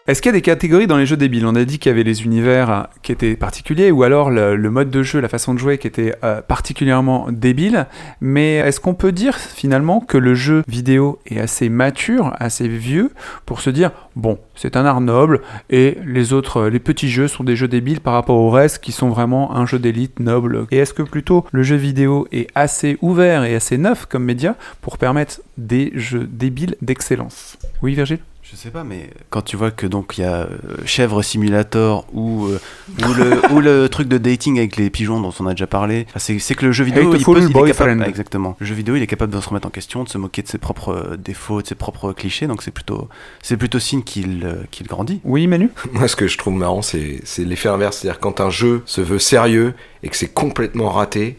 Est-ce qu'il y a des catégories dans les jeux débiles? On a dit qu'il y avait les univers euh, qui étaient particuliers, ou alors le, mode de jeu, la façon de jouer qui était euh, particulièrement débile. Mais est-ce qu'on peut dire finalement que le jeu vidéo est assez mature, assez vieux, pour se dire bon, c'est un art noble, et les autres, les petits jeux sont des jeux débiles par rapport au reste qui sont vraiment un jeu d'élite noble? Et est-ce que plutôt le jeu vidéo est assez ouvert et assez neuf comme média pour permettre des jeux débiles d'excellence? Oui, Virgile? Je sais pas, mais quand tu vois que donc il y a euh, Chèvre Simulator ou, euh, ou, le, ou le truc de dating avec les pigeons dont on a déjà parlé, enfin, c'est que le jeu vidéo il, peut- il est Boyfriend. capable, exactement. Le jeu vidéo il est capable de se remettre en question, de se moquer de ses propres euh, défauts, de ses propres clichés, donc c'est plutôt c'est plutôt signe qu'il euh, qu'il grandit. Oui, Manu? Moi, ce que je trouve marrant, c'est c'est l'effet inverse. C'est-à-dire quand un jeu se veut sérieux et que c'est complètement raté,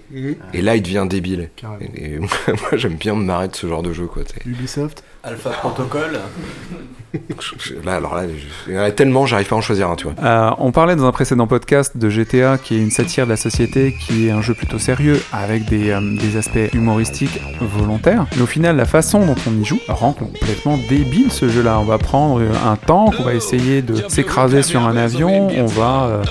et là, il devient débile. Et, et moi, j'aime bien me marrer de ce genre de jeu, quoi. Ubisoft? Alpha Protocol. Là, alors là, je- il y en a tellement, j'arrive pas à en choisir un, tu vois. Euh, on parlait dans un précédent podcast de GTA, qui est une satire de la société, qui est un jeu plutôt sérieux, avec des, euh, des aspects humoristiques volontaires. Mais au final, la façon dont on y joue rend complètement débile ce jeu-là. On va prendre un tank, on va essayer de s'écraser sur un avion, on va euh,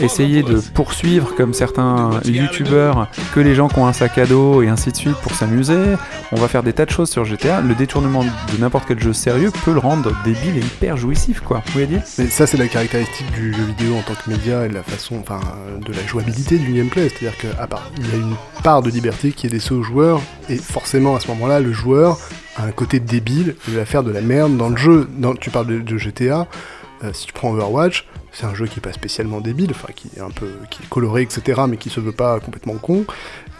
essayer de poursuivre, comme certains youtubeurs, que les gens qui ont un sac à dos et ainsi de suite pour s'amuser. On va faire des tas de choses sur GTA. Le détournement de n'importe quel jeu sérieux peut le rendre débile et hyper jouissif, quoi. Vous voyez dire? Mais ça, c'est la caractéristique du jeu vidéo en tant que média et de la façon, enfin, de la jouabilité du gameplay. C'est-à-dire qu'à part, il y a une part de liberté qui est laissée au joueur, et forcément, à ce moment-là, le joueur a un côté débile, il va faire de la merde dans le jeu. Dans, tu parles de, de GTA, euh, si tu prends Overwatch, c'est un jeu qui est pas spécialement débile, enfin, qui est un peu, qui est coloré, etc., mais qui se veut pas complètement con.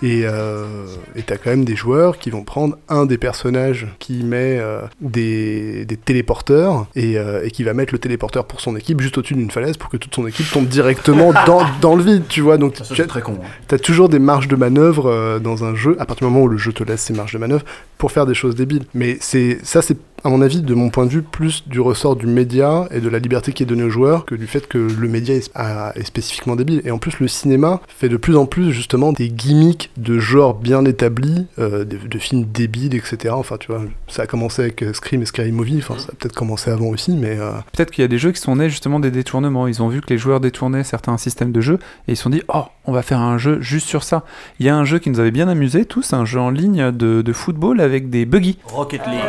Et euh, t'as quand même des joueurs qui vont prendre un des personnages qui met euh, des, des téléporteurs et, euh, et qui va mettre le téléporteur pour son équipe juste au-dessus d'une falaise pour que toute son équipe tombe directement dans, dans le vide, tu vois. Donc Ça, tu as, très con. hein. t'as toujours des marges de manœuvre euh, dans un jeu, à partir du moment où le jeu te laisse ces marges de manœuvre pour faire des choses débiles. Mais c'est ça, c'est à mon avis, de mon point de vue, plus du ressort du média et de la liberté qui est donnée aux joueurs que du fait que le média est spécifiquement débile. Et en plus, le cinéma fait de plus en plus justement des gimmicks de genre bien établis, euh, de, de films débiles, etc. Enfin, tu vois, ça a commencé avec euh, Scream et Scary Movie, enfin, ça a peut-être commencé avant aussi, mais... euh, Peut-être qu'il y a des jeux qui sont nés justement des détournements. Ils ont vu que les joueurs détournaient certains systèmes de jeu et ils se sont dit Oh, on va faire un jeu juste sur ça. Il y a un jeu qui nous avait bien amusé tous, un jeu en ligne de, de football avec des buggy. Rocket League.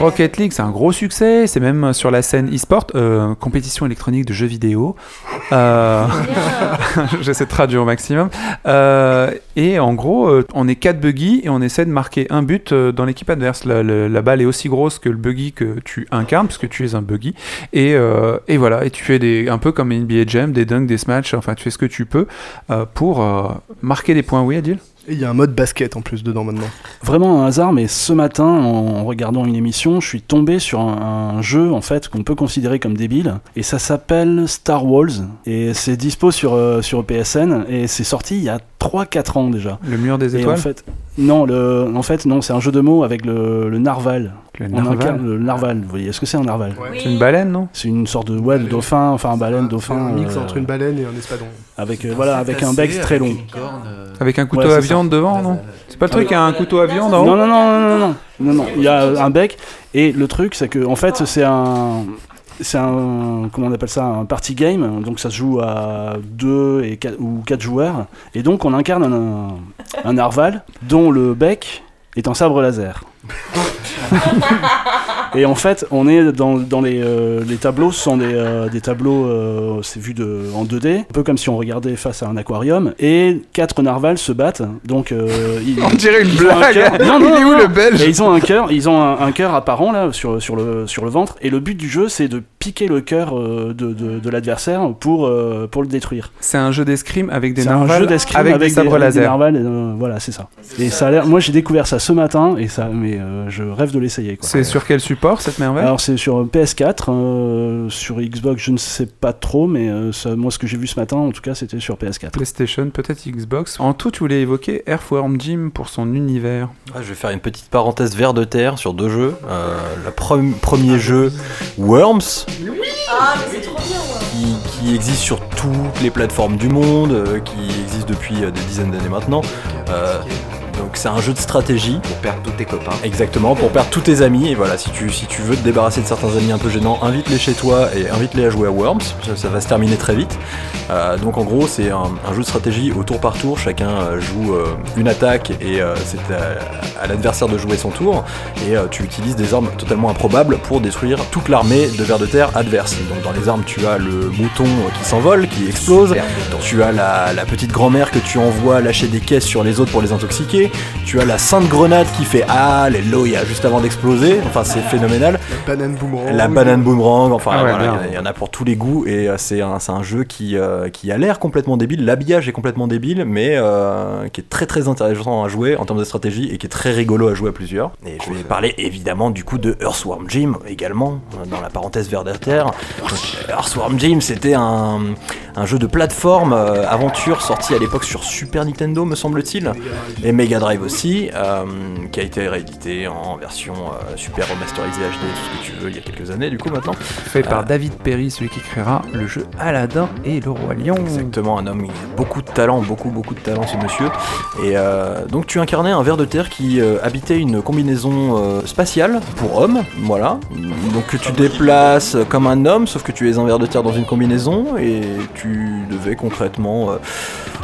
Rocket League, c'est un gros succès. C'est même sur la scène e-sport, euh, compétition électronique de jeux vidéo. Euh, J'essaie de traduire au maximum. Euh, et en gros, on est quatre buggy et on essaie de marquer un but dans l'équipe adverse. La, la- la balle est aussi grosse que le buggy que tu incarnes, puisque tu es un buggy. Et, euh, et voilà, et tu fais des, un peu comme NBA Jam, des dunks, des smash, enfin tu fais ce que tu peux euh, pour euh, marquer des points. Oui, Adil? Il y a un mode basket en plus dedans maintenant. Vraiment un hasard, mais ce matin, en regardant une émission, je suis tombé sur un, un jeu en fait qu'on peut considérer comme débile, et ça s'appelle Star Wars, et c'est dispo sur, euh, sur PSN, et c'est sorti il y a 3-4 ans déjà. Le mur des Et étoiles? en fait, non, le, en fait, non, c'est un jeu de mots avec le, le narval. Le On narval. incarne le narval. Vous voyez, est-ce que c'est un narval C'est une baleine, non? C'est une sorte de ouais, de dauphin, enfin un baleine, dauphin. un mix euh, entre une baleine et un espadon. avec euh, voilà, avec un bec très long. Avec un couteau Ouais, à ça. viande devant, non? C'est pas le truc, un couteau à viande en Non, haut? non, non, non, non, non, non, non. Il y a un bec et le truc, c'est que en fait, c'est un, c'est un, comment on appelle ça, un party game. Donc ça se joue à deux et quatre, ou quatre joueurs. Et donc on incarne un, un narval dont le bec est un sabre laser. Et en fait, on est dans, dans les, euh, les tableaux, ce sont des, euh, des tableaux, euh, c'est vu de, en 2D, un peu comme si on regardait face à un aquarium, et quatre narvals se battent, donc euh, ils, On dirait une ils ont un blague cœur. Non, non, Il est où le belge Et ils ont un cœur, ils ont un, un cœur apparent là sur, sur, le, sur le ventre, et le but du jeu c'est de piquer le cœur euh, de, de, de l'adversaire pour, euh, pour le détruire. C'est un jeu d'escrime avec des C'est un narvals jeu d'escrime avec, des sabres avec des laser. narvals, euh, voilà, c'est ça. Et ça a l'air. Moi, j'ai découvert ça ce matin et ça, mais euh, je rêve de l'essayer. C'est sur quel support cette merveille? Alors c'est sur PS4, euh, sur Xbox, je ne sais pas trop, mais euh, ça- moi, ce que j'ai vu ce matin, en tout cas, c'était sur PS4. PlayStation, peut-être Xbox. En tout, tu voulais évoquer Earthworm Jim pour son univers. Ah, je vais faire une petite parenthèse vers de terre sur deux jeux. Euh, le pre- premier jeu, Worms, Ah, mais c'est trop bien, qui, qui existe sur toutes les plateformes du monde, euh, qui existe depuis euh, des dizaines d'années maintenant. Euh, donc c'est un jeu de stratégie. Pour perdre tous tes copains. Exactement, pour perdre tous tes amis. Et voilà, si tu, si tu veux te débarrasser de certains amis un peu gênants, invite-les chez toi et invite-les à jouer à Worms. Ça, ça va se terminer très vite. Euh, donc en gros, c'est un, un jeu de stratégie au tour par tour. Chacun euh, joue euh, une attaque et euh, c'est à, à l'adversaire de jouer son tour. Et tu utilises des armes totalement improbables pour détruire toute l'armée de vers de terre adverse. Donc dans les armes, tu as le mouton qui s'envole, qui explose. Tu as la, la petite grand-mère que tu envoies lâcher des caisses sur les autres pour les intoxiquer. Tu as la sainte grenade qui fait Alléluia juste avant d'exploser. Enfin, c'est phénoménal. La banane boomerang. La banane boomerang, enfin Ah ouais, voilà, il y, en a pour tous les goûts et euh, c'est un, c'est un jeu qui, euh, qui a l'air complètement débile. L'habillage est complètement débile, mais euh, qui est très très intéressant à jouer en termes de stratégie et qui est très rigolo à jouer à plusieurs. Et je vais parler évidemment du coup de Earthworm Jim également, dans la parenthèse vers la terre. Donc, Earthworm Jim, c'était un, un jeu de plateforme euh, aventure sorti à l'époque sur Super Nintendo, me semble-t-il, et Mega Drive aussi, euh, qui a été réédité en version euh, super remasterisée HD, tout ce que tu veux, il y a quelques années du coup maintenant. Fait par David Perry, celui qui créera le jeu Aladdin et le Roi Lion. Exactement, un homme qui a beaucoup de talent, beaucoup beaucoup de talent ce monsieur. Et donc tu incarnais un ver de terre qui habitait une combinaison spatiale pour homme, voilà. Donc que tu déplaces comme un homme, sauf que tu es un ver de terre dans une combinaison et tu devais concrètement...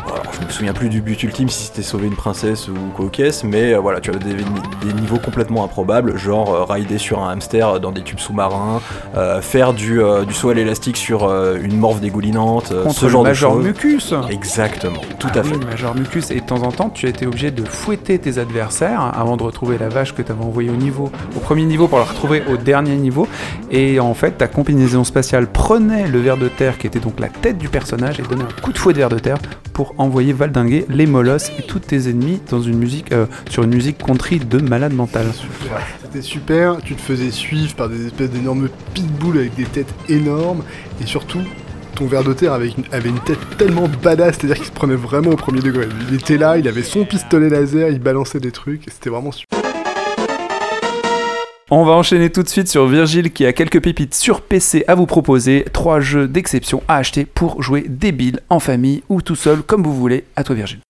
euh, alors, je me souviens plus du but ultime si c'était sauver une princesse ou quoi aux caisses, mais euh, voilà, tu avais des, des niveaux complètement improbables, genre euh, rider sur un hamster dans des tubes sous-marins, euh, faire du, euh, du saut à l'élastique sur euh, une morve dégoulinante, euh, ce le genre de Major choses. Mucus. Exactement, tout Ah à fait. oui, Major Mucus. Et de temps en temps, tu as été obligé de fouetter tes adversaires avant de retrouver la vache que tu avais envoyée au niveau, au premier niveau pour la retrouver au dernier niveau. Et en fait, ta combinaison spatiale prenait le ver de terre qui était donc la tête du personnage et donnait un coup de fouet de ver de terre pour envoyer valdinguer les molosses et tous tes ennemis dans une musique, euh, sur une musique country de malade mental. C'était super, tu te faisais suivre par des espèces d'énormes pitbulls avec des têtes énormes, et surtout, ton ver de terre avait une, une tête tellement badass, c'est-à-dire qu'il se prenait vraiment au premier degré. Il était là, il avait son pistolet laser, il balançait des trucs, c'était vraiment super. On va enchaîner tout de suite sur Virgile qui a quelques pépites sur PC à vous proposer. Trois jeux d'exception à acheter pour jouer débile, en famille ou tout seul, comme vous voulez. À toi Virgile.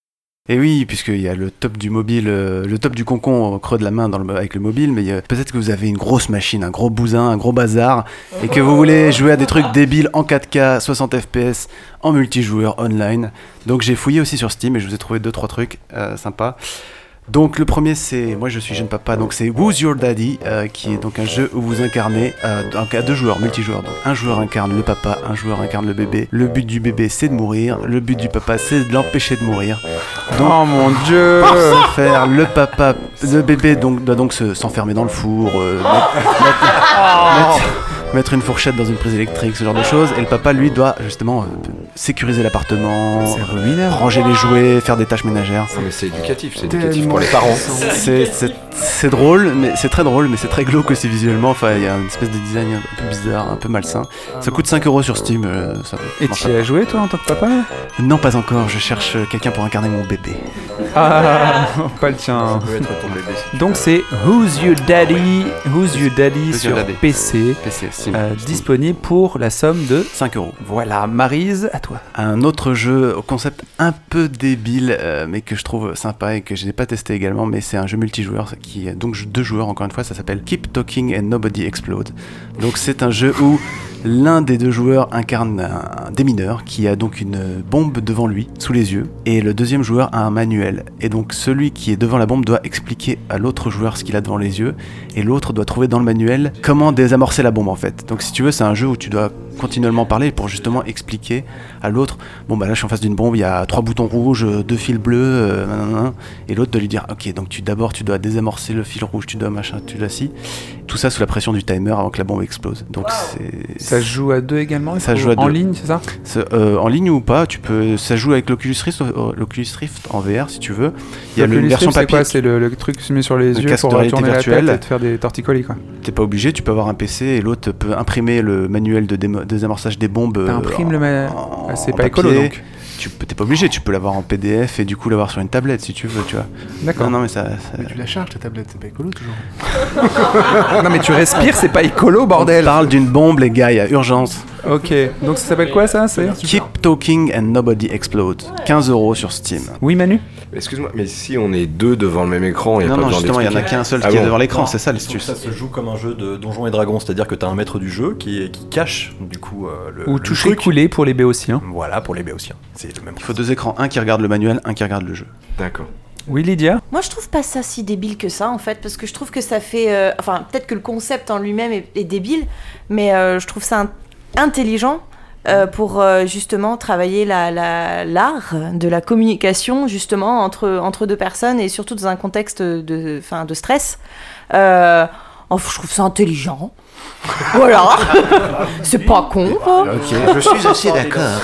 Et oui, puisqu'il y a le top du mobile, euh, le top du concon creux de la main dans le- avec le mobile, mais euh, peut-être que vous avez une grosse machine, un gros bousin, un gros bazar, et que vous voulez jouer à des trucs débiles en 4K, 60 FPS, en multijoueur, online. Donc j'ai fouillé aussi sur Steam et je vous ai trouvé deux trois trucs euh, sympas. Donc le premier c'est, moi je suis jeune papa, donc c'est Who's Your Daddy, euh, qui est donc un jeu où vous incarnez euh, deux joueurs, multijoueur. Donc un joueur incarne le papa, un joueur incarne le bébé. Le but du bébé c'est de mourir, le but du papa c'est de l'empêcher de mourir. oh mon dieu faire, le papa, le bébé donc, doit donc se- s'enfermer dans le four, euh, mettre, mettre- mettre- mettre une fourchette dans une prise électrique, ce genre de choses. Et le papa, lui, doit justement euh, sécuriser l'appartement, ruineux. ranger les jouets, faire des tâches ménagères. Non, mais c'est éducatif, c'est éducatif pour les parents. C'est- drôle, mais c'est très drôle, mais c'est très glauque aussi visuellement. Enfin, il y a une espèce de design un peu bizarre, un peu malsain. Ça coûte 5 euros sur Steam. euh, ça Et tu y as joué toi en tant que papa? Non, pas encore. Je cherche euh, quelqu'un pour incarner mon bébé. Ah, pas le tien. Ça peut être ton bébé. si tu Donc c'est Who's Your Daddy, Who's Your Daddy Who's sur Your Daddy. PC, PC, Euh, disponible pour la somme de 5 euros. voilà Marise à toi. Un autre jeu au concept un peu débile, euh, mais que je trouve sympa et que je n'ai pas testé également, mais c'est un jeu multijoueur qui est donc deux joueurs encore une fois, ça s'appelle Keep Talking and Nobody Explode. Donc c'est un jeu où l'un des deux joueurs incarne un, démineur qui a donc une bombe devant lui, sous les yeux, et le deuxième joueur a un manuel. Et donc celui qui est devant la bombe doit expliquer à l'autre joueur ce qu'il a devant les yeux, et l'autre doit trouver dans le manuel comment désamorcer la bombe en fait. Donc si tu veux, c'est un jeu où tu dois continuellement parler pour justement expliquer à l'autre bon bah là je suis en face d'une bombe, il y a trois boutons rouges, deux fils bleus, euh, nanana. et l'autre de lui dire ok donc tu d'abord tu dois désamorcer le fil rouge, tu dois machin, tu dois si. Tout ça sous la pression du timer avant que la bombe explose. Donc c'est Ça se joue à deux également Ça joue à en deux. ligne c'est ça? Euh, en ligne ou pas, tu peux ça joue avec l'Oculus Rift, euh, l'Oculus Rift en VR si tu veux. Il y a une version Rift, c'est papier. quoi C'est le, le truc que tu mets sur les Le yeux pour de réalité tourner la tête et te faire des torticolis quoi. T'es pas obligé, tu peux avoir un PC et l'autre peut imprimer le manuel de désamorçage des bombes. euh, T'imprimes le ma- en- Ah, c'est en pas écolo, papier. donc. Tu t'es pas obligé, tu peux l'avoir en PDF et du coup l'avoir sur une tablette si tu veux, tu vois. D'accord. Non, non, mais ça. ça- Mais tu la charges ta tablette, c'est pas écolo toujours. non mais tu respires, c'est pas écolo On bordel. parle d'une bombe, les gars, il y a urgence. Ok, donc ça s'appelle quoi ça? C'est Keep talking and nobody explodes. 15 euros sur Steam. Oui Manu? Excuse-moi, mais si on est deux devant le même écran, il n'y a Non, pas non, besoin justement, il y en a qu'un seul Ah qui est bon devant l'écran, c'est ça l'astuce. Ça se joue comme un jeu de Donjons et Dragons, c'est-à-dire que tu as un maître du jeu qui, qui cache du coup euh, le, Ou le toucher truc. couler pour les béotiens. Voilà, pour les béotiens. C'est le même Il faut deux écrans, un qui regarde le manuel, un qui regarde le jeu. D'accord. Oui Lydia? Moi, je trouve pas ça si débile que ça, en fait, parce que je trouve que ça fait. euh, enfin, peut-être que le concept en lui-même est, est débile, mais euh, je trouve ça in- intelligent. euh, pour euh, justement travailler la- la- l'art de la communication justement entre, entre deux personnes et surtout dans un contexte de, fin, de stress. Euh, oh, je trouve ça intelligent. voilà. C'est pas con. quoi. Je suis assez d'accord.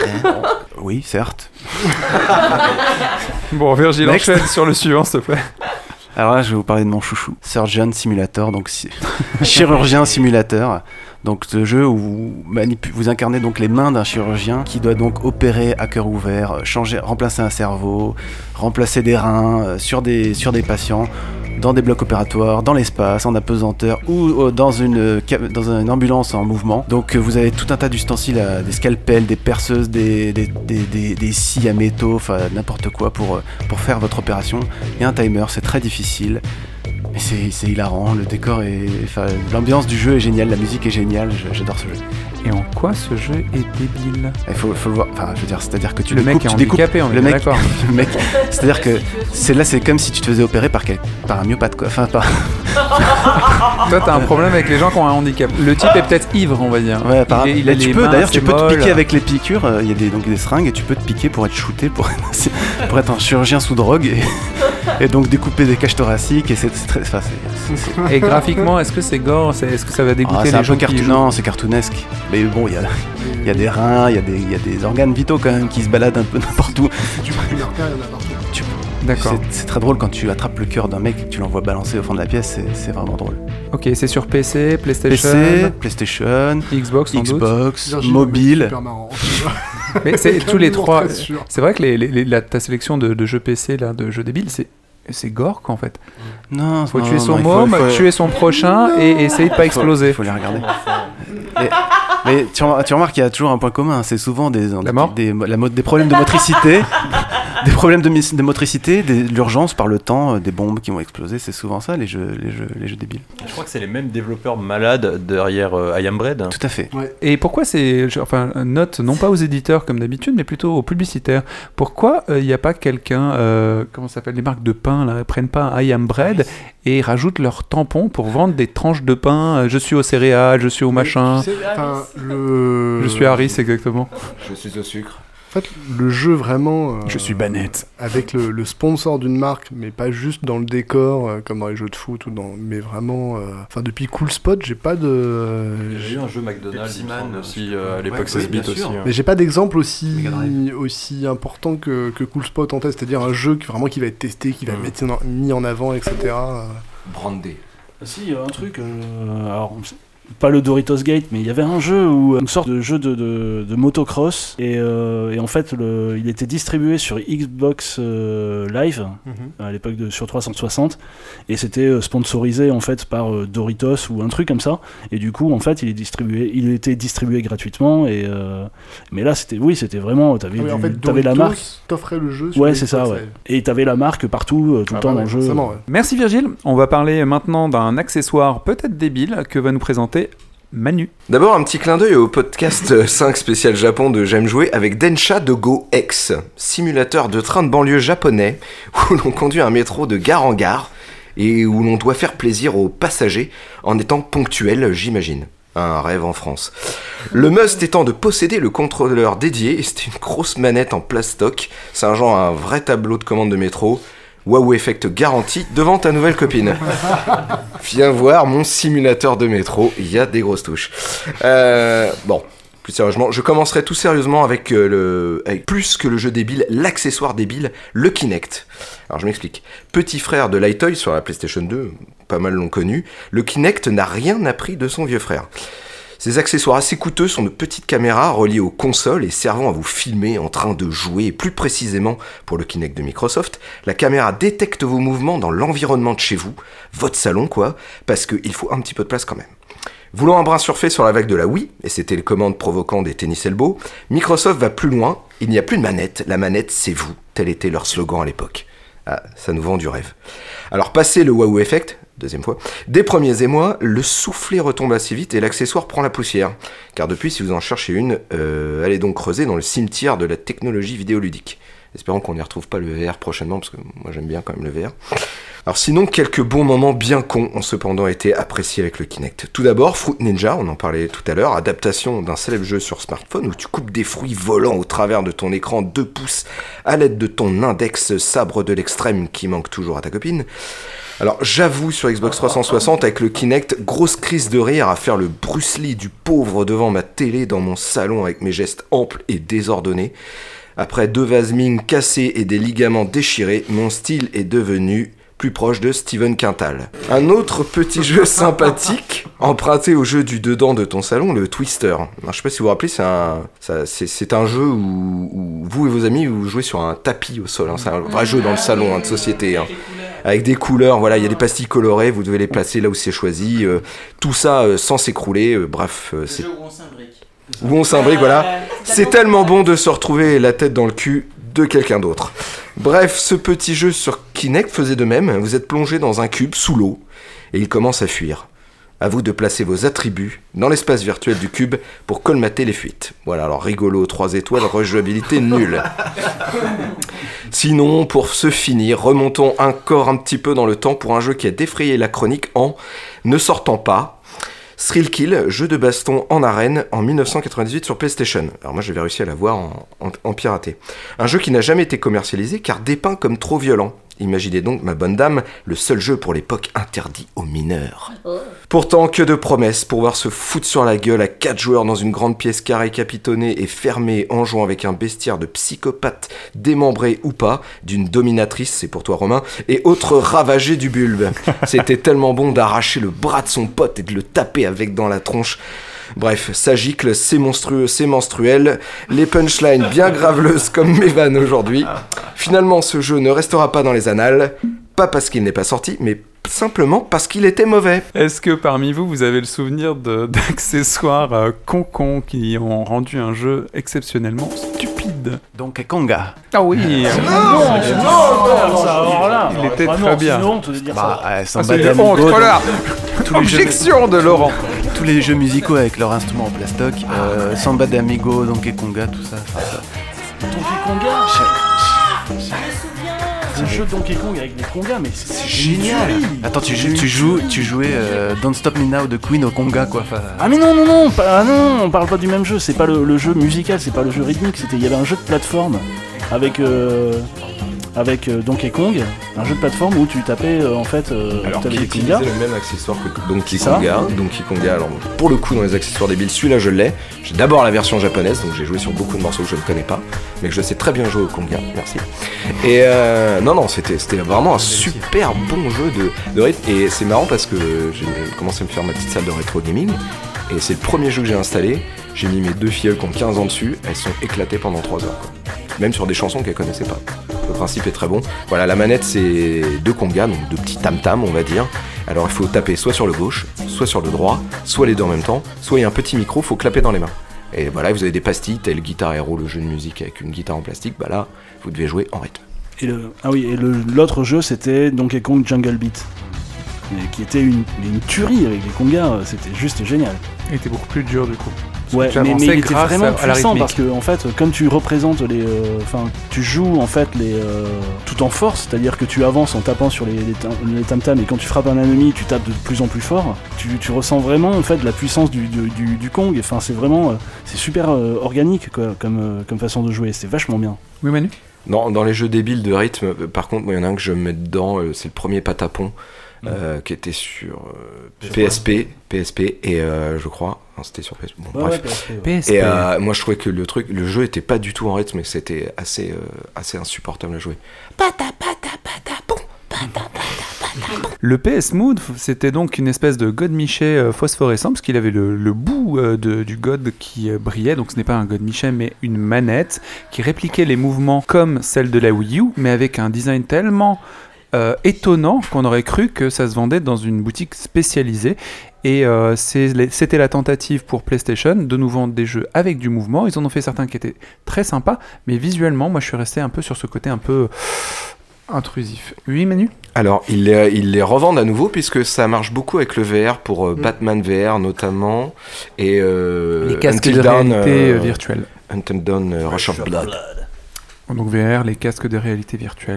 Oui, certes. Bon Virgile Next. enchaîne sur le suivant s'il te plaît. Alors là, je vais vous parler de mon chouchou, Surgeon Simulator, donc chirurgien simulateur. Donc ce jeu où vous, incarnez donc les mains d'un chirurgien qui doit donc opérer à cœur ouvert, euh, changer, remplacer un cerveau, remplacer des reins euh, sur des patients dans des blocs opératoires, dans l'espace, en apesanteur ou euh, dans une ambulance en mouvement. Donc vous avez tout un tas d'ustensiles, des scalpels, des perceuses, des des, des, à métaux, enfin n'importe quoi pour pour faire votre opération. A un timer, c'est très difficile. Mais c'est hilarant, le décor est. Enfin, l'ambiance du jeu est géniale, la musique est géniale, j'adore ce jeu. Et en quoi ce jeu est débile? Il faut, faut le voir, enfin, je veux dire, c'est-à-dire que tu Le découpes, mec est tu handicapé, on le mec, d'accord. le mec, c'est-à-dire que c'est là, c'est comme si tu te faisais opérer par, quel- par un myopathe, quoi. Enfin, par, Toi t'as un problème avec les gens qui ont un handicap. Le type est peut-être ivre on va dire. ouais, par, Il a tu les peux, mains d'ailleurs, tu peux te piquer avec les piqûres. euh, Il y a des, donc des seringues et tu peux te piquer pour être shooté, pour, pour être un chirurgien sous drogue et, et donc découper des caches thoraciques. Et c'est très, enfin, Et graphiquement, est-ce que c'est gore Est-ce que ça va Ah, dégoûter c'est les un gens peu qui cartoon- jouent? Non, c'est cartoonesque. Mais bon, il y a, il y a des reins, il y, a des- il y a des organes vitaux quand même qui se baladent un peu n'importe où. Tu peux leur faire, il y en a partout. Tu- D'accord. c'est- très drôle quand tu attrapes le cœur d'un mec, tu l'envoies balancer au fond de la pièce, c'est- vraiment drôle. Ok, c'est sur PC, PlayStation, PC, PlayStation, Xbox sans. Xbox, mobile. Mais c'est tous les trois. C'est vrai que les, les- les- la- ta sélection de, de jeux PC, là, de jeux débiles, c'est. C'est gore qu'en fait. Non, Faut non, tuer non, son faut- môme, faut- tuer son prochain et essayer de pas il exploser. faut les regarder. Mais, mais tu, rem- tu remarques qu'il y a toujours un point commun, c'est souvent des, La mort des, la mo- des problèmes de motricité, des problèmes de, motricité, de l'urgence par le temps, euh, des bombes qui vont exploser, c'est souvent ça les jeux, les jeux, les jeux débiles. Je crois que c'est les mêmes développeurs malades derrière euh, I Am Bread. Tout à fait. Et pourquoi c'est. Enfin, note non pas aux éditeurs comme d'habitude, mais plutôt aux publicitaires. Pourquoi il n'y a pas quelqu'un. euh, comment ça s'appelle Les marques de pain, là, prennent pas un I am bread et rajoutent leur tampon pour vendre des tranches de pain. euh, Je suis au céréales, je suis au machin. Tu sais, enfin, le... Je suis Harris, exactement. Je suis au sucre. En fait, le jeu vraiment. euh, Je suis Banette. Avec le, le sponsor d'une marque, mais pas juste dans le décor, euh, comme dans les jeux de foot, ou dans, mais vraiment. euh, Enfin, depuis Cool Spot, j'ai pas de. J'ai eu un jeu McDonald's Man, aussi euh, à l'époque ouais, 16 oui, bits aussi. hein. Mais j'ai pas d'exemple aussi, aussi important que, que Cool Spot en test, c'est-à-dire un jeu qui, vraiment qui va être testé, qui va Mm. être mis en, avant, etc. Brandé. Ah Si, il y a un truc. euh, alors, c'est pas le Doritos Gate, mais il y avait un jeu où une sorte de jeu de, de, de motocross et, euh, et en fait le, il était distribué sur Xbox euh, Live à l'époque de sur 360 et c'était euh, sponsorisé en fait par euh, Doritos ou un truc comme ça et du coup en fait il est distribué il était distribué gratuitement et euh, mais là c'était oui c'était vraiment t'avais Ah oui, en fait, t'avais la marque. t'offrait le jeu sur ouais c'est ça ouais. et t'avais la marque partout euh, tout Ah le temps bah dans le jeu. ouais. Merci Virgile. On va parler maintenant d'un accessoire peut-être débile que va nous présenter Manu. D'abord, un petit clin d'œil au podcast 5 spécial Japon de J'aime jouer avec Densha de Go X, simulateur de train de banlieue japonais où l'on conduit un métro de gare en gare et où l'on doit faire plaisir aux passagers en étant ponctuel, j'imagine. Un rêve en France. Le must étant de posséder le contrôleur dédié, c'était une grosse manette en plastoc, c'est un genre un vrai tableau de commande de métro. Waouh Effect garanti devant ta nouvelle copine. Viens voir mon simulateur de métro, il y a des grosses touches. Euh, bon, plus sérieusement, je commencerai tout sérieusement avec, euh, le, plus que le jeu débile, l'accessoire débile, le Kinect. Alors je m'explique. Petit frère de Lightoy sur la PlayStation 2, pas mal l'ont connu, le Kinect n'a rien appris de son vieux frère. Ces accessoires assez coûteux sont de petites caméras reliées aux consoles et servant à vous filmer en train de jouer. Plus précisément, pour le Kinect de Microsoft, la caméra détecte vos mouvements dans l'environnement de chez vous, votre salon quoi, parce qu'il faut un petit peu de place quand même. Voulant un brin surfer sur la vague de la Wii, et ses télécommandes provoquant des tennis elbow, Microsoft va plus loin, il n'y a plus de manette, la manette c'est vous, tel était leur slogan à l'époque. Ah, ça nous vend du rêve. Alors passé le Wahoo Effect, deuxième fois, des premiers émois, le soufflet retombe assez vite et l'accessoire prend la poussière. Car depuis, si vous en cherchez une, euh, allez donc creuser dans le cimetière de la technologie vidéoludique. Espérons qu'on n'y retrouve pas le VR prochainement, parce que moi j'aime bien quand même le VR. Alors sinon, quelques bons moments bien cons ont cependant été appréciés avec le Kinect. Tout d'abord, Fruit Ninja, on en parlait tout à l'heure, adaptation d'un célèbre jeu sur smartphone où tu coupes des fruits volants au travers de ton écran 2 pouces à l'aide de ton index sabre de l'extrême qui manque toujours à ta copine. Alors j'avoue sur Xbox 360 avec le Kinect, grosse crise de rire à faire le Bruce Lee du pauvre devant ma télé dans mon salon avec mes gestes amples et désordonnés. Après deux vases ming cassés et des ligaments déchirés, mon style est devenu plus proche de Steven Quintal. Un autre petit jeu sympathique, emprunté au jeu du dedans de ton salon, le Twister. Alors, je sais pas si vous vous rappelez, c'est un, c'est, un jeu où, où vous et vos amis vous jouez sur un tapis au sol. hein. C'est un vrai jeu dans le salon hein, de société. hein. Avec des couleurs, voilà, il y a des pastilles colorées, vous devez les placer là où c'est choisi. euh, tout ça euh, sans s'écrouler. euh, bref, c'est où on s'imbrique. où on s'imbrique, voilà. C'est tellement bon de se retrouver la tête dans le cul de quelqu'un d'autre. Bref, ce petit jeu sur Kinect faisait de même. Vous êtes plongé dans un cube sous l'eau et il commence à fuir. À vous de placer vos attributs dans l'espace virtuel du cube pour colmater les fuites. Voilà, alors rigolo, 3 étoiles, rejouabilité nulle. Sinon, pour se finir, remontons encore un petit peu dans le temps pour un jeu qui a défrayé la chronique en ne sortant pas. Thrill Kill, jeu de baston en arène en 1998 sur PlayStation. Alors moi j'avais réussi à l'avoir en, en, en. Un jeu qui n'a jamais été commercialisé car dépeint comme trop violent. Imaginez donc, ma bonne dame, le seul jeu pour l'époque interdit aux mineurs. Pourtant, que de promesses pour voir se foutre sur la gueule à quatre joueurs dans une grande pièce carrée capitonnée et fermée en jouant avec un bestiaire de psychopathes démembrés ou pas, d'une dominatrice, c'est pour toi Romain, et autres ravagés du bulbe. C'était tellement bon d'arracher le bras de son pote et de le taper avec dans la tronche. Bref, ça gicle, c'est monstrueux, c'est menstruel, les punchlines bien graveleuses comme mes vannes aujourd'hui. Finalement, ce jeu ne restera pas dans les annales, pas parce qu'il n'est pas sorti, mais simplement parce qu'il était mauvais. Est-ce que parmi vous, vous avez le souvenir de- d'accessoires euh, con-con qui ont rendu un jeu exceptionnellement stupide? Donc Konga. Ah oui Il était très bien. Bah, euh, Ah, d'Amigo, honte, donc, colère. tous les jeux- Objection de Laurent. Tous les jeux musicaux avec leurs instruments en plastoc, euh, Samba d'Amigo, Donkey Konga, tout ça. enfin, ça- Donkey Konga un jeu Donkey Kong avec des congas, mais c'est Génial Attends, tu, joues- tu, joues, tu jouais euh, Don't Stop Me Now de Queen au Conga, quoi. Enfin, Ah mais non non non, pas, ah non, on parle pas du même jeu, c'est pas le, le jeu musical, c'est pas le jeu rythmique, c'était il y avait un jeu de plateforme avec euh, avec euh, Donkey Kong, un jeu de plateforme où tu tapais euh, en fait euh, Alors, qui utilisait le même accessoire que Donkey Konga. Donkey Konga, alors pour le coup, dans les accessoires débiles, celui-là je l'ai. J'ai d'abord la version japonaise, donc j'ai joué sur beaucoup de morceaux que je ne connais pas, mais que je sais très bien jouer au Konga, merci. Et euh, non, non, c'était c'était vraiment un super bon jeu de, de rythme. Et c'est marrant parce que j'ai commencé à me faire ma petite salle de rétro gaming, et c'est le premier jeu que j'ai installé. J'ai mis mes deux filles qui ont 15 ans dessus, elles sont éclatées pendant 3 heures. quoi. Même sur des chansons qu'elles connaissaient pas. Le principe est très bon. Voilà, la manette c'est deux congas, donc deux petits tam-tam on va dire. Alors il faut taper soit sur le gauche, soit sur le droit, soit les deux en même temps, soit il y a un petit micro, faut clapper dans les mains. Et voilà, vous avez des pastilles, tel Guitar Hero, le jeu de musique avec une guitare en plastique, bah là, vous devez jouer en rythme. Et le, ah oui, et l'autre jeu c'était Donkey Kong Jungle Beat. Et qui était une, une tuerie avec les congas, c'était juste génial. Il était beaucoup plus dur du coup. Ouais, mais, il était vraiment puissant parce que en fait, comme tu représentes les, euh, enfin, tu joues en fait les euh, tout en force, c'est-à-dire que tu avances en tapant sur les, les, tam- tam-tams et quand tu frappes un ennemi, tu tapes de plus en plus fort. Tu, tu ressens vraiment en fait la puissance du, du, du- du Kong. Enfin, c'est vraiment, euh, c'est super euh, organique quoi, comme euh, comme façon de jouer. C'est vachement bien. Oui, Manu? Dans, dans les jeux débiles de rythme, par contre, moi, il y en a un que je mets dedans, c'est le premier patapon. Euh, qui était sur euh, PSP, PSP et euh, je crois, non, c'était sur PSP. Bon, Ouais, bref. ouais, PSP, ouais. PSP. Et euh, moi je trouvais que le truc, le jeu était pas du tout en rythme et c'était assez, euh, assez insupportable à jouer. Le PS Mood, c'était donc une espèce de god Michet euh, phosphorescent, parce qu'il avait le, le bout de- du god qui brillait, donc ce n'est pas un god Michet, mais une manette qui répliquait les mouvements comme celle de la Wii U, mais avec un design tellement euh, étonnant qu'on aurait cru que ça se vendait dans une boutique spécialisée. Et euh, c'était la tentative pour PlayStation de nous vendre des jeux avec du mouvement. Ils en ont fait certains qui étaient très sympas, mais visuellement, moi je suis resté un peu sur ce côté un peu intrusif. Oui, Manu? Alors ils les, ils les revendent à nouveau puisque ça marche beaucoup avec le VR pour euh, Batman VR notamment et euh, Mm. Les casques Until de Dawn, réalité euh, virtuelle. Until Dawn, Rush of Blood. Donc VR, les casques de réalité virtuelle.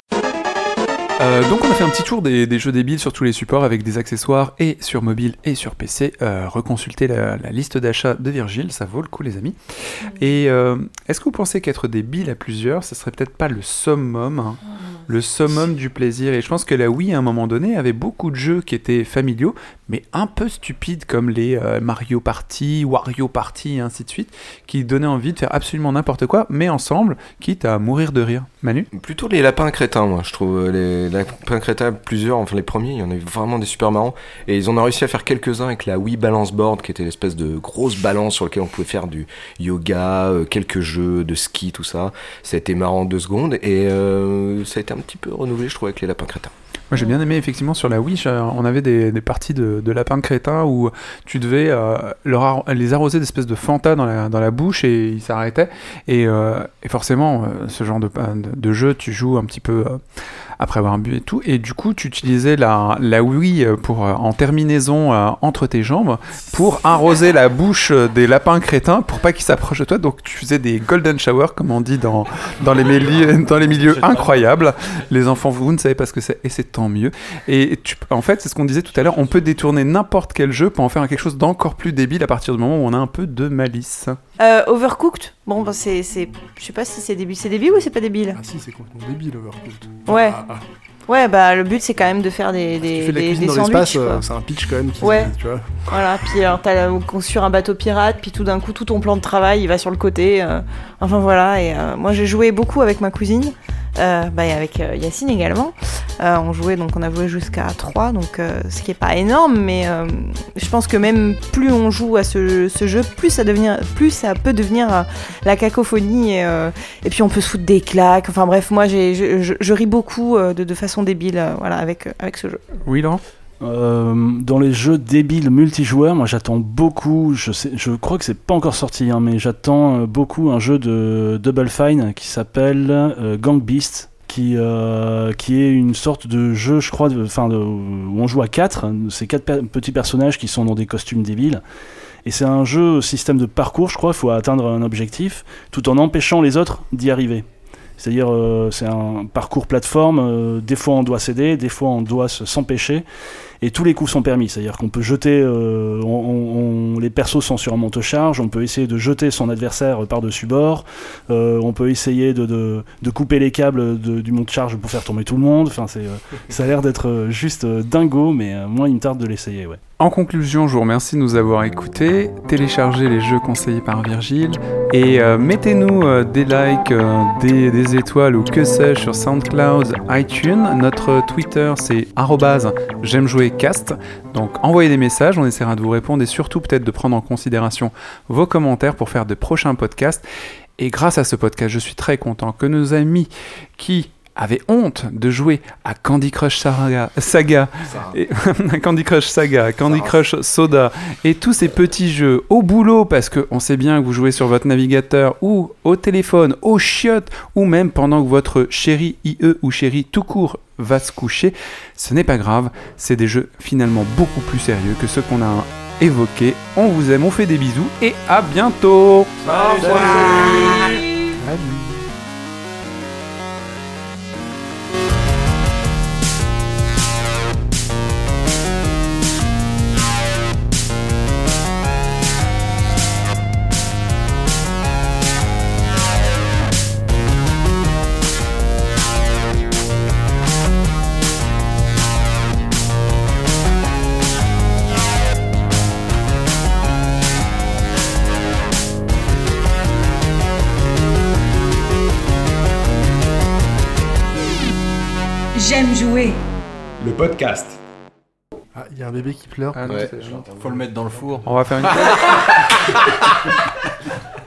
Euh, donc on a fait un petit tour des, des jeux débiles sur tous les supports avec des accessoires et sur mobile et sur PC. Euh, reconsultez la, la liste d'achat de Virgile, ça vaut le coup les amis. Et euh, est-ce que vous pensez qu'être débile à plusieurs, ce serait peut-être pas le summum hein, le summum du plaisir? Et je pense que la Wii, à un moment donné, avait beaucoup de jeux qui étaient familiaux, mais un peu stupides, comme les euh, Mario Party, Wario Party, et ainsi de suite, qui donnaient envie de faire absolument n'importe quoi, mais ensemble, quitte à mourir de rire. Manu? Plutôt les lapins crétins, moi, je trouve. Les lapins crétins, plusieurs, enfin les premiers, il y en a eu vraiment des super marrants. Et ils en ont réussi à faire quelques-uns avec la Wii Balance Board, qui était l'espèce de grosse balance sur laquelle on pouvait faire du yoga, euh, quelques jeux de ski, tout ça. Ça a été marrant deux secondes et euh, ça a été un petit peu renouvelé, je trouve, avec les lapins crétins. Moi j'ai bien aimé effectivement sur la Wii, j'ai- on avait des, des parties de, de lapins crétins où tu devais euh, les arroser d'espèces de Fanta dans la, la bouche et ils s'arrêtaient. Et, euh, et forcément, euh, ce genre de, de, de jeu, tu joues un petit peu euh, après avoir bu et tout. Et du coup, tu utilisais la, la Wii pour, euh, en terminaison euh, entre tes jambes pour arroser la bouche des lapins crétins pour pas qu'ils s'approchent de toi. Donc tu faisais des golden showers, comme on dit dans, dans, les, milieux, dans les milieux incroyables. Les enfants, vous ne savez pas ce que c'est et c'est tant mieux. Et tu, en fait, c'est ce qu'on disait tout à l'heure, on peut détourner n'importe quel jeu pour en faire quelque chose d'encore plus débile à partir du moment où on a un peu de malice. Euh, Overcooked, bon, bah, c'est, c'est, je sais pas si c'est débile. C'est débile ou c'est pas débile? Ah si, c'est complètement débile, Overcooked. Ouais. Ah. Ouais, bah le but c'est quand même de faire des, des, Tu fais de la des, cuisine des dans l'espace, euh, c'est un pitch quand même qui, Ouais. tu vois. Voilà, puis alors t'as la- construire un bateau pirate, puis tout d'un coup tout ton plan de travail il va sur le côté. euh, enfin voilà, et euh, moi j'ai joué beaucoup avec ma cousine, euh, bah, et avec euh, Yacine également. On jouait donc on a joué jusqu'à 3, donc ce qui est pas énorme, mais je pense que même plus on joue à ce, jeu, plus ça, devenir, plus ça peut devenir la cacophonie, et, puis on peut se foutre des claques. Enfin bref, moi je, je- ris beaucoup de, façon débile voilà, avec, avec ce jeu. Oui, Laurent? Euh, dans les jeux débiles multijoueurs, moi j'attends beaucoup, je, crois que c'est pas encore sorti, hein, mais j'attends euh, beaucoup un jeu de Double Fine qui s'appelle euh, Gang Beast, qui, est une sorte de jeu, je crois, de, où on joue à quatre, ces quatre petits personnages qui sont dans des costumes débiles. Et c'est un jeu système de parcours, je crois, il faut atteindre un objectif, tout en empêchant les autres d'y arriver. C'est-à-dire, c'est un parcours plateforme. des fois, on doit céder, des fois, on doit se- s'empêcher. Et tous les coups sont permis. C'est-à-dire qu'on peut jeter. euh, on- on- les persos sont sur un monte-charge. On peut essayer de jeter son adversaire par-dessus bord. euh, on peut essayer de, de- couper les câbles de- du monte-charge pour faire tomber tout le monde. Enfin, c'est, euh, ça a l'air d'être juste dingo, mais moi, il me tarde de l'essayer. Ouais. En conclusion, je vous remercie de nous avoir écoutés. Téléchargez les jeux conseillés par Virgile et euh, mettez-nous euh, des likes, euh, des, étoiles ou que sais-je sur SoundCloud, iTunes. Notre Twitter c'est j'aime jouer cast. Donc envoyez des messages, on essaiera de vous répondre et surtout peut-être de prendre en considération vos commentaires pour faire de prochains podcasts. Et grâce à ce podcast, je suis très content que nos amis qui avaient honte de jouer à Candy Crush Saga, Saga. Et- Candy Crush Saga, à Candy Crush Soda. Et tous ces petits jeux au boulot parce qu'on sait bien que vous jouez sur votre navigateur ou au téléphone, au chiottes ou même pendant que votre chéri IE ou chéri tout court va se coucher, ce n'est pas grave, c'est des jeux finalement beaucoup plus sérieux que ceux qu'on a évoqués. On vous aime, on fait des bisous et à bientôt. Podcast. Ah, il y a un bébé qui pleure. Ah non, Ouais. c'est- Faut le mettre dans le four. On va faire une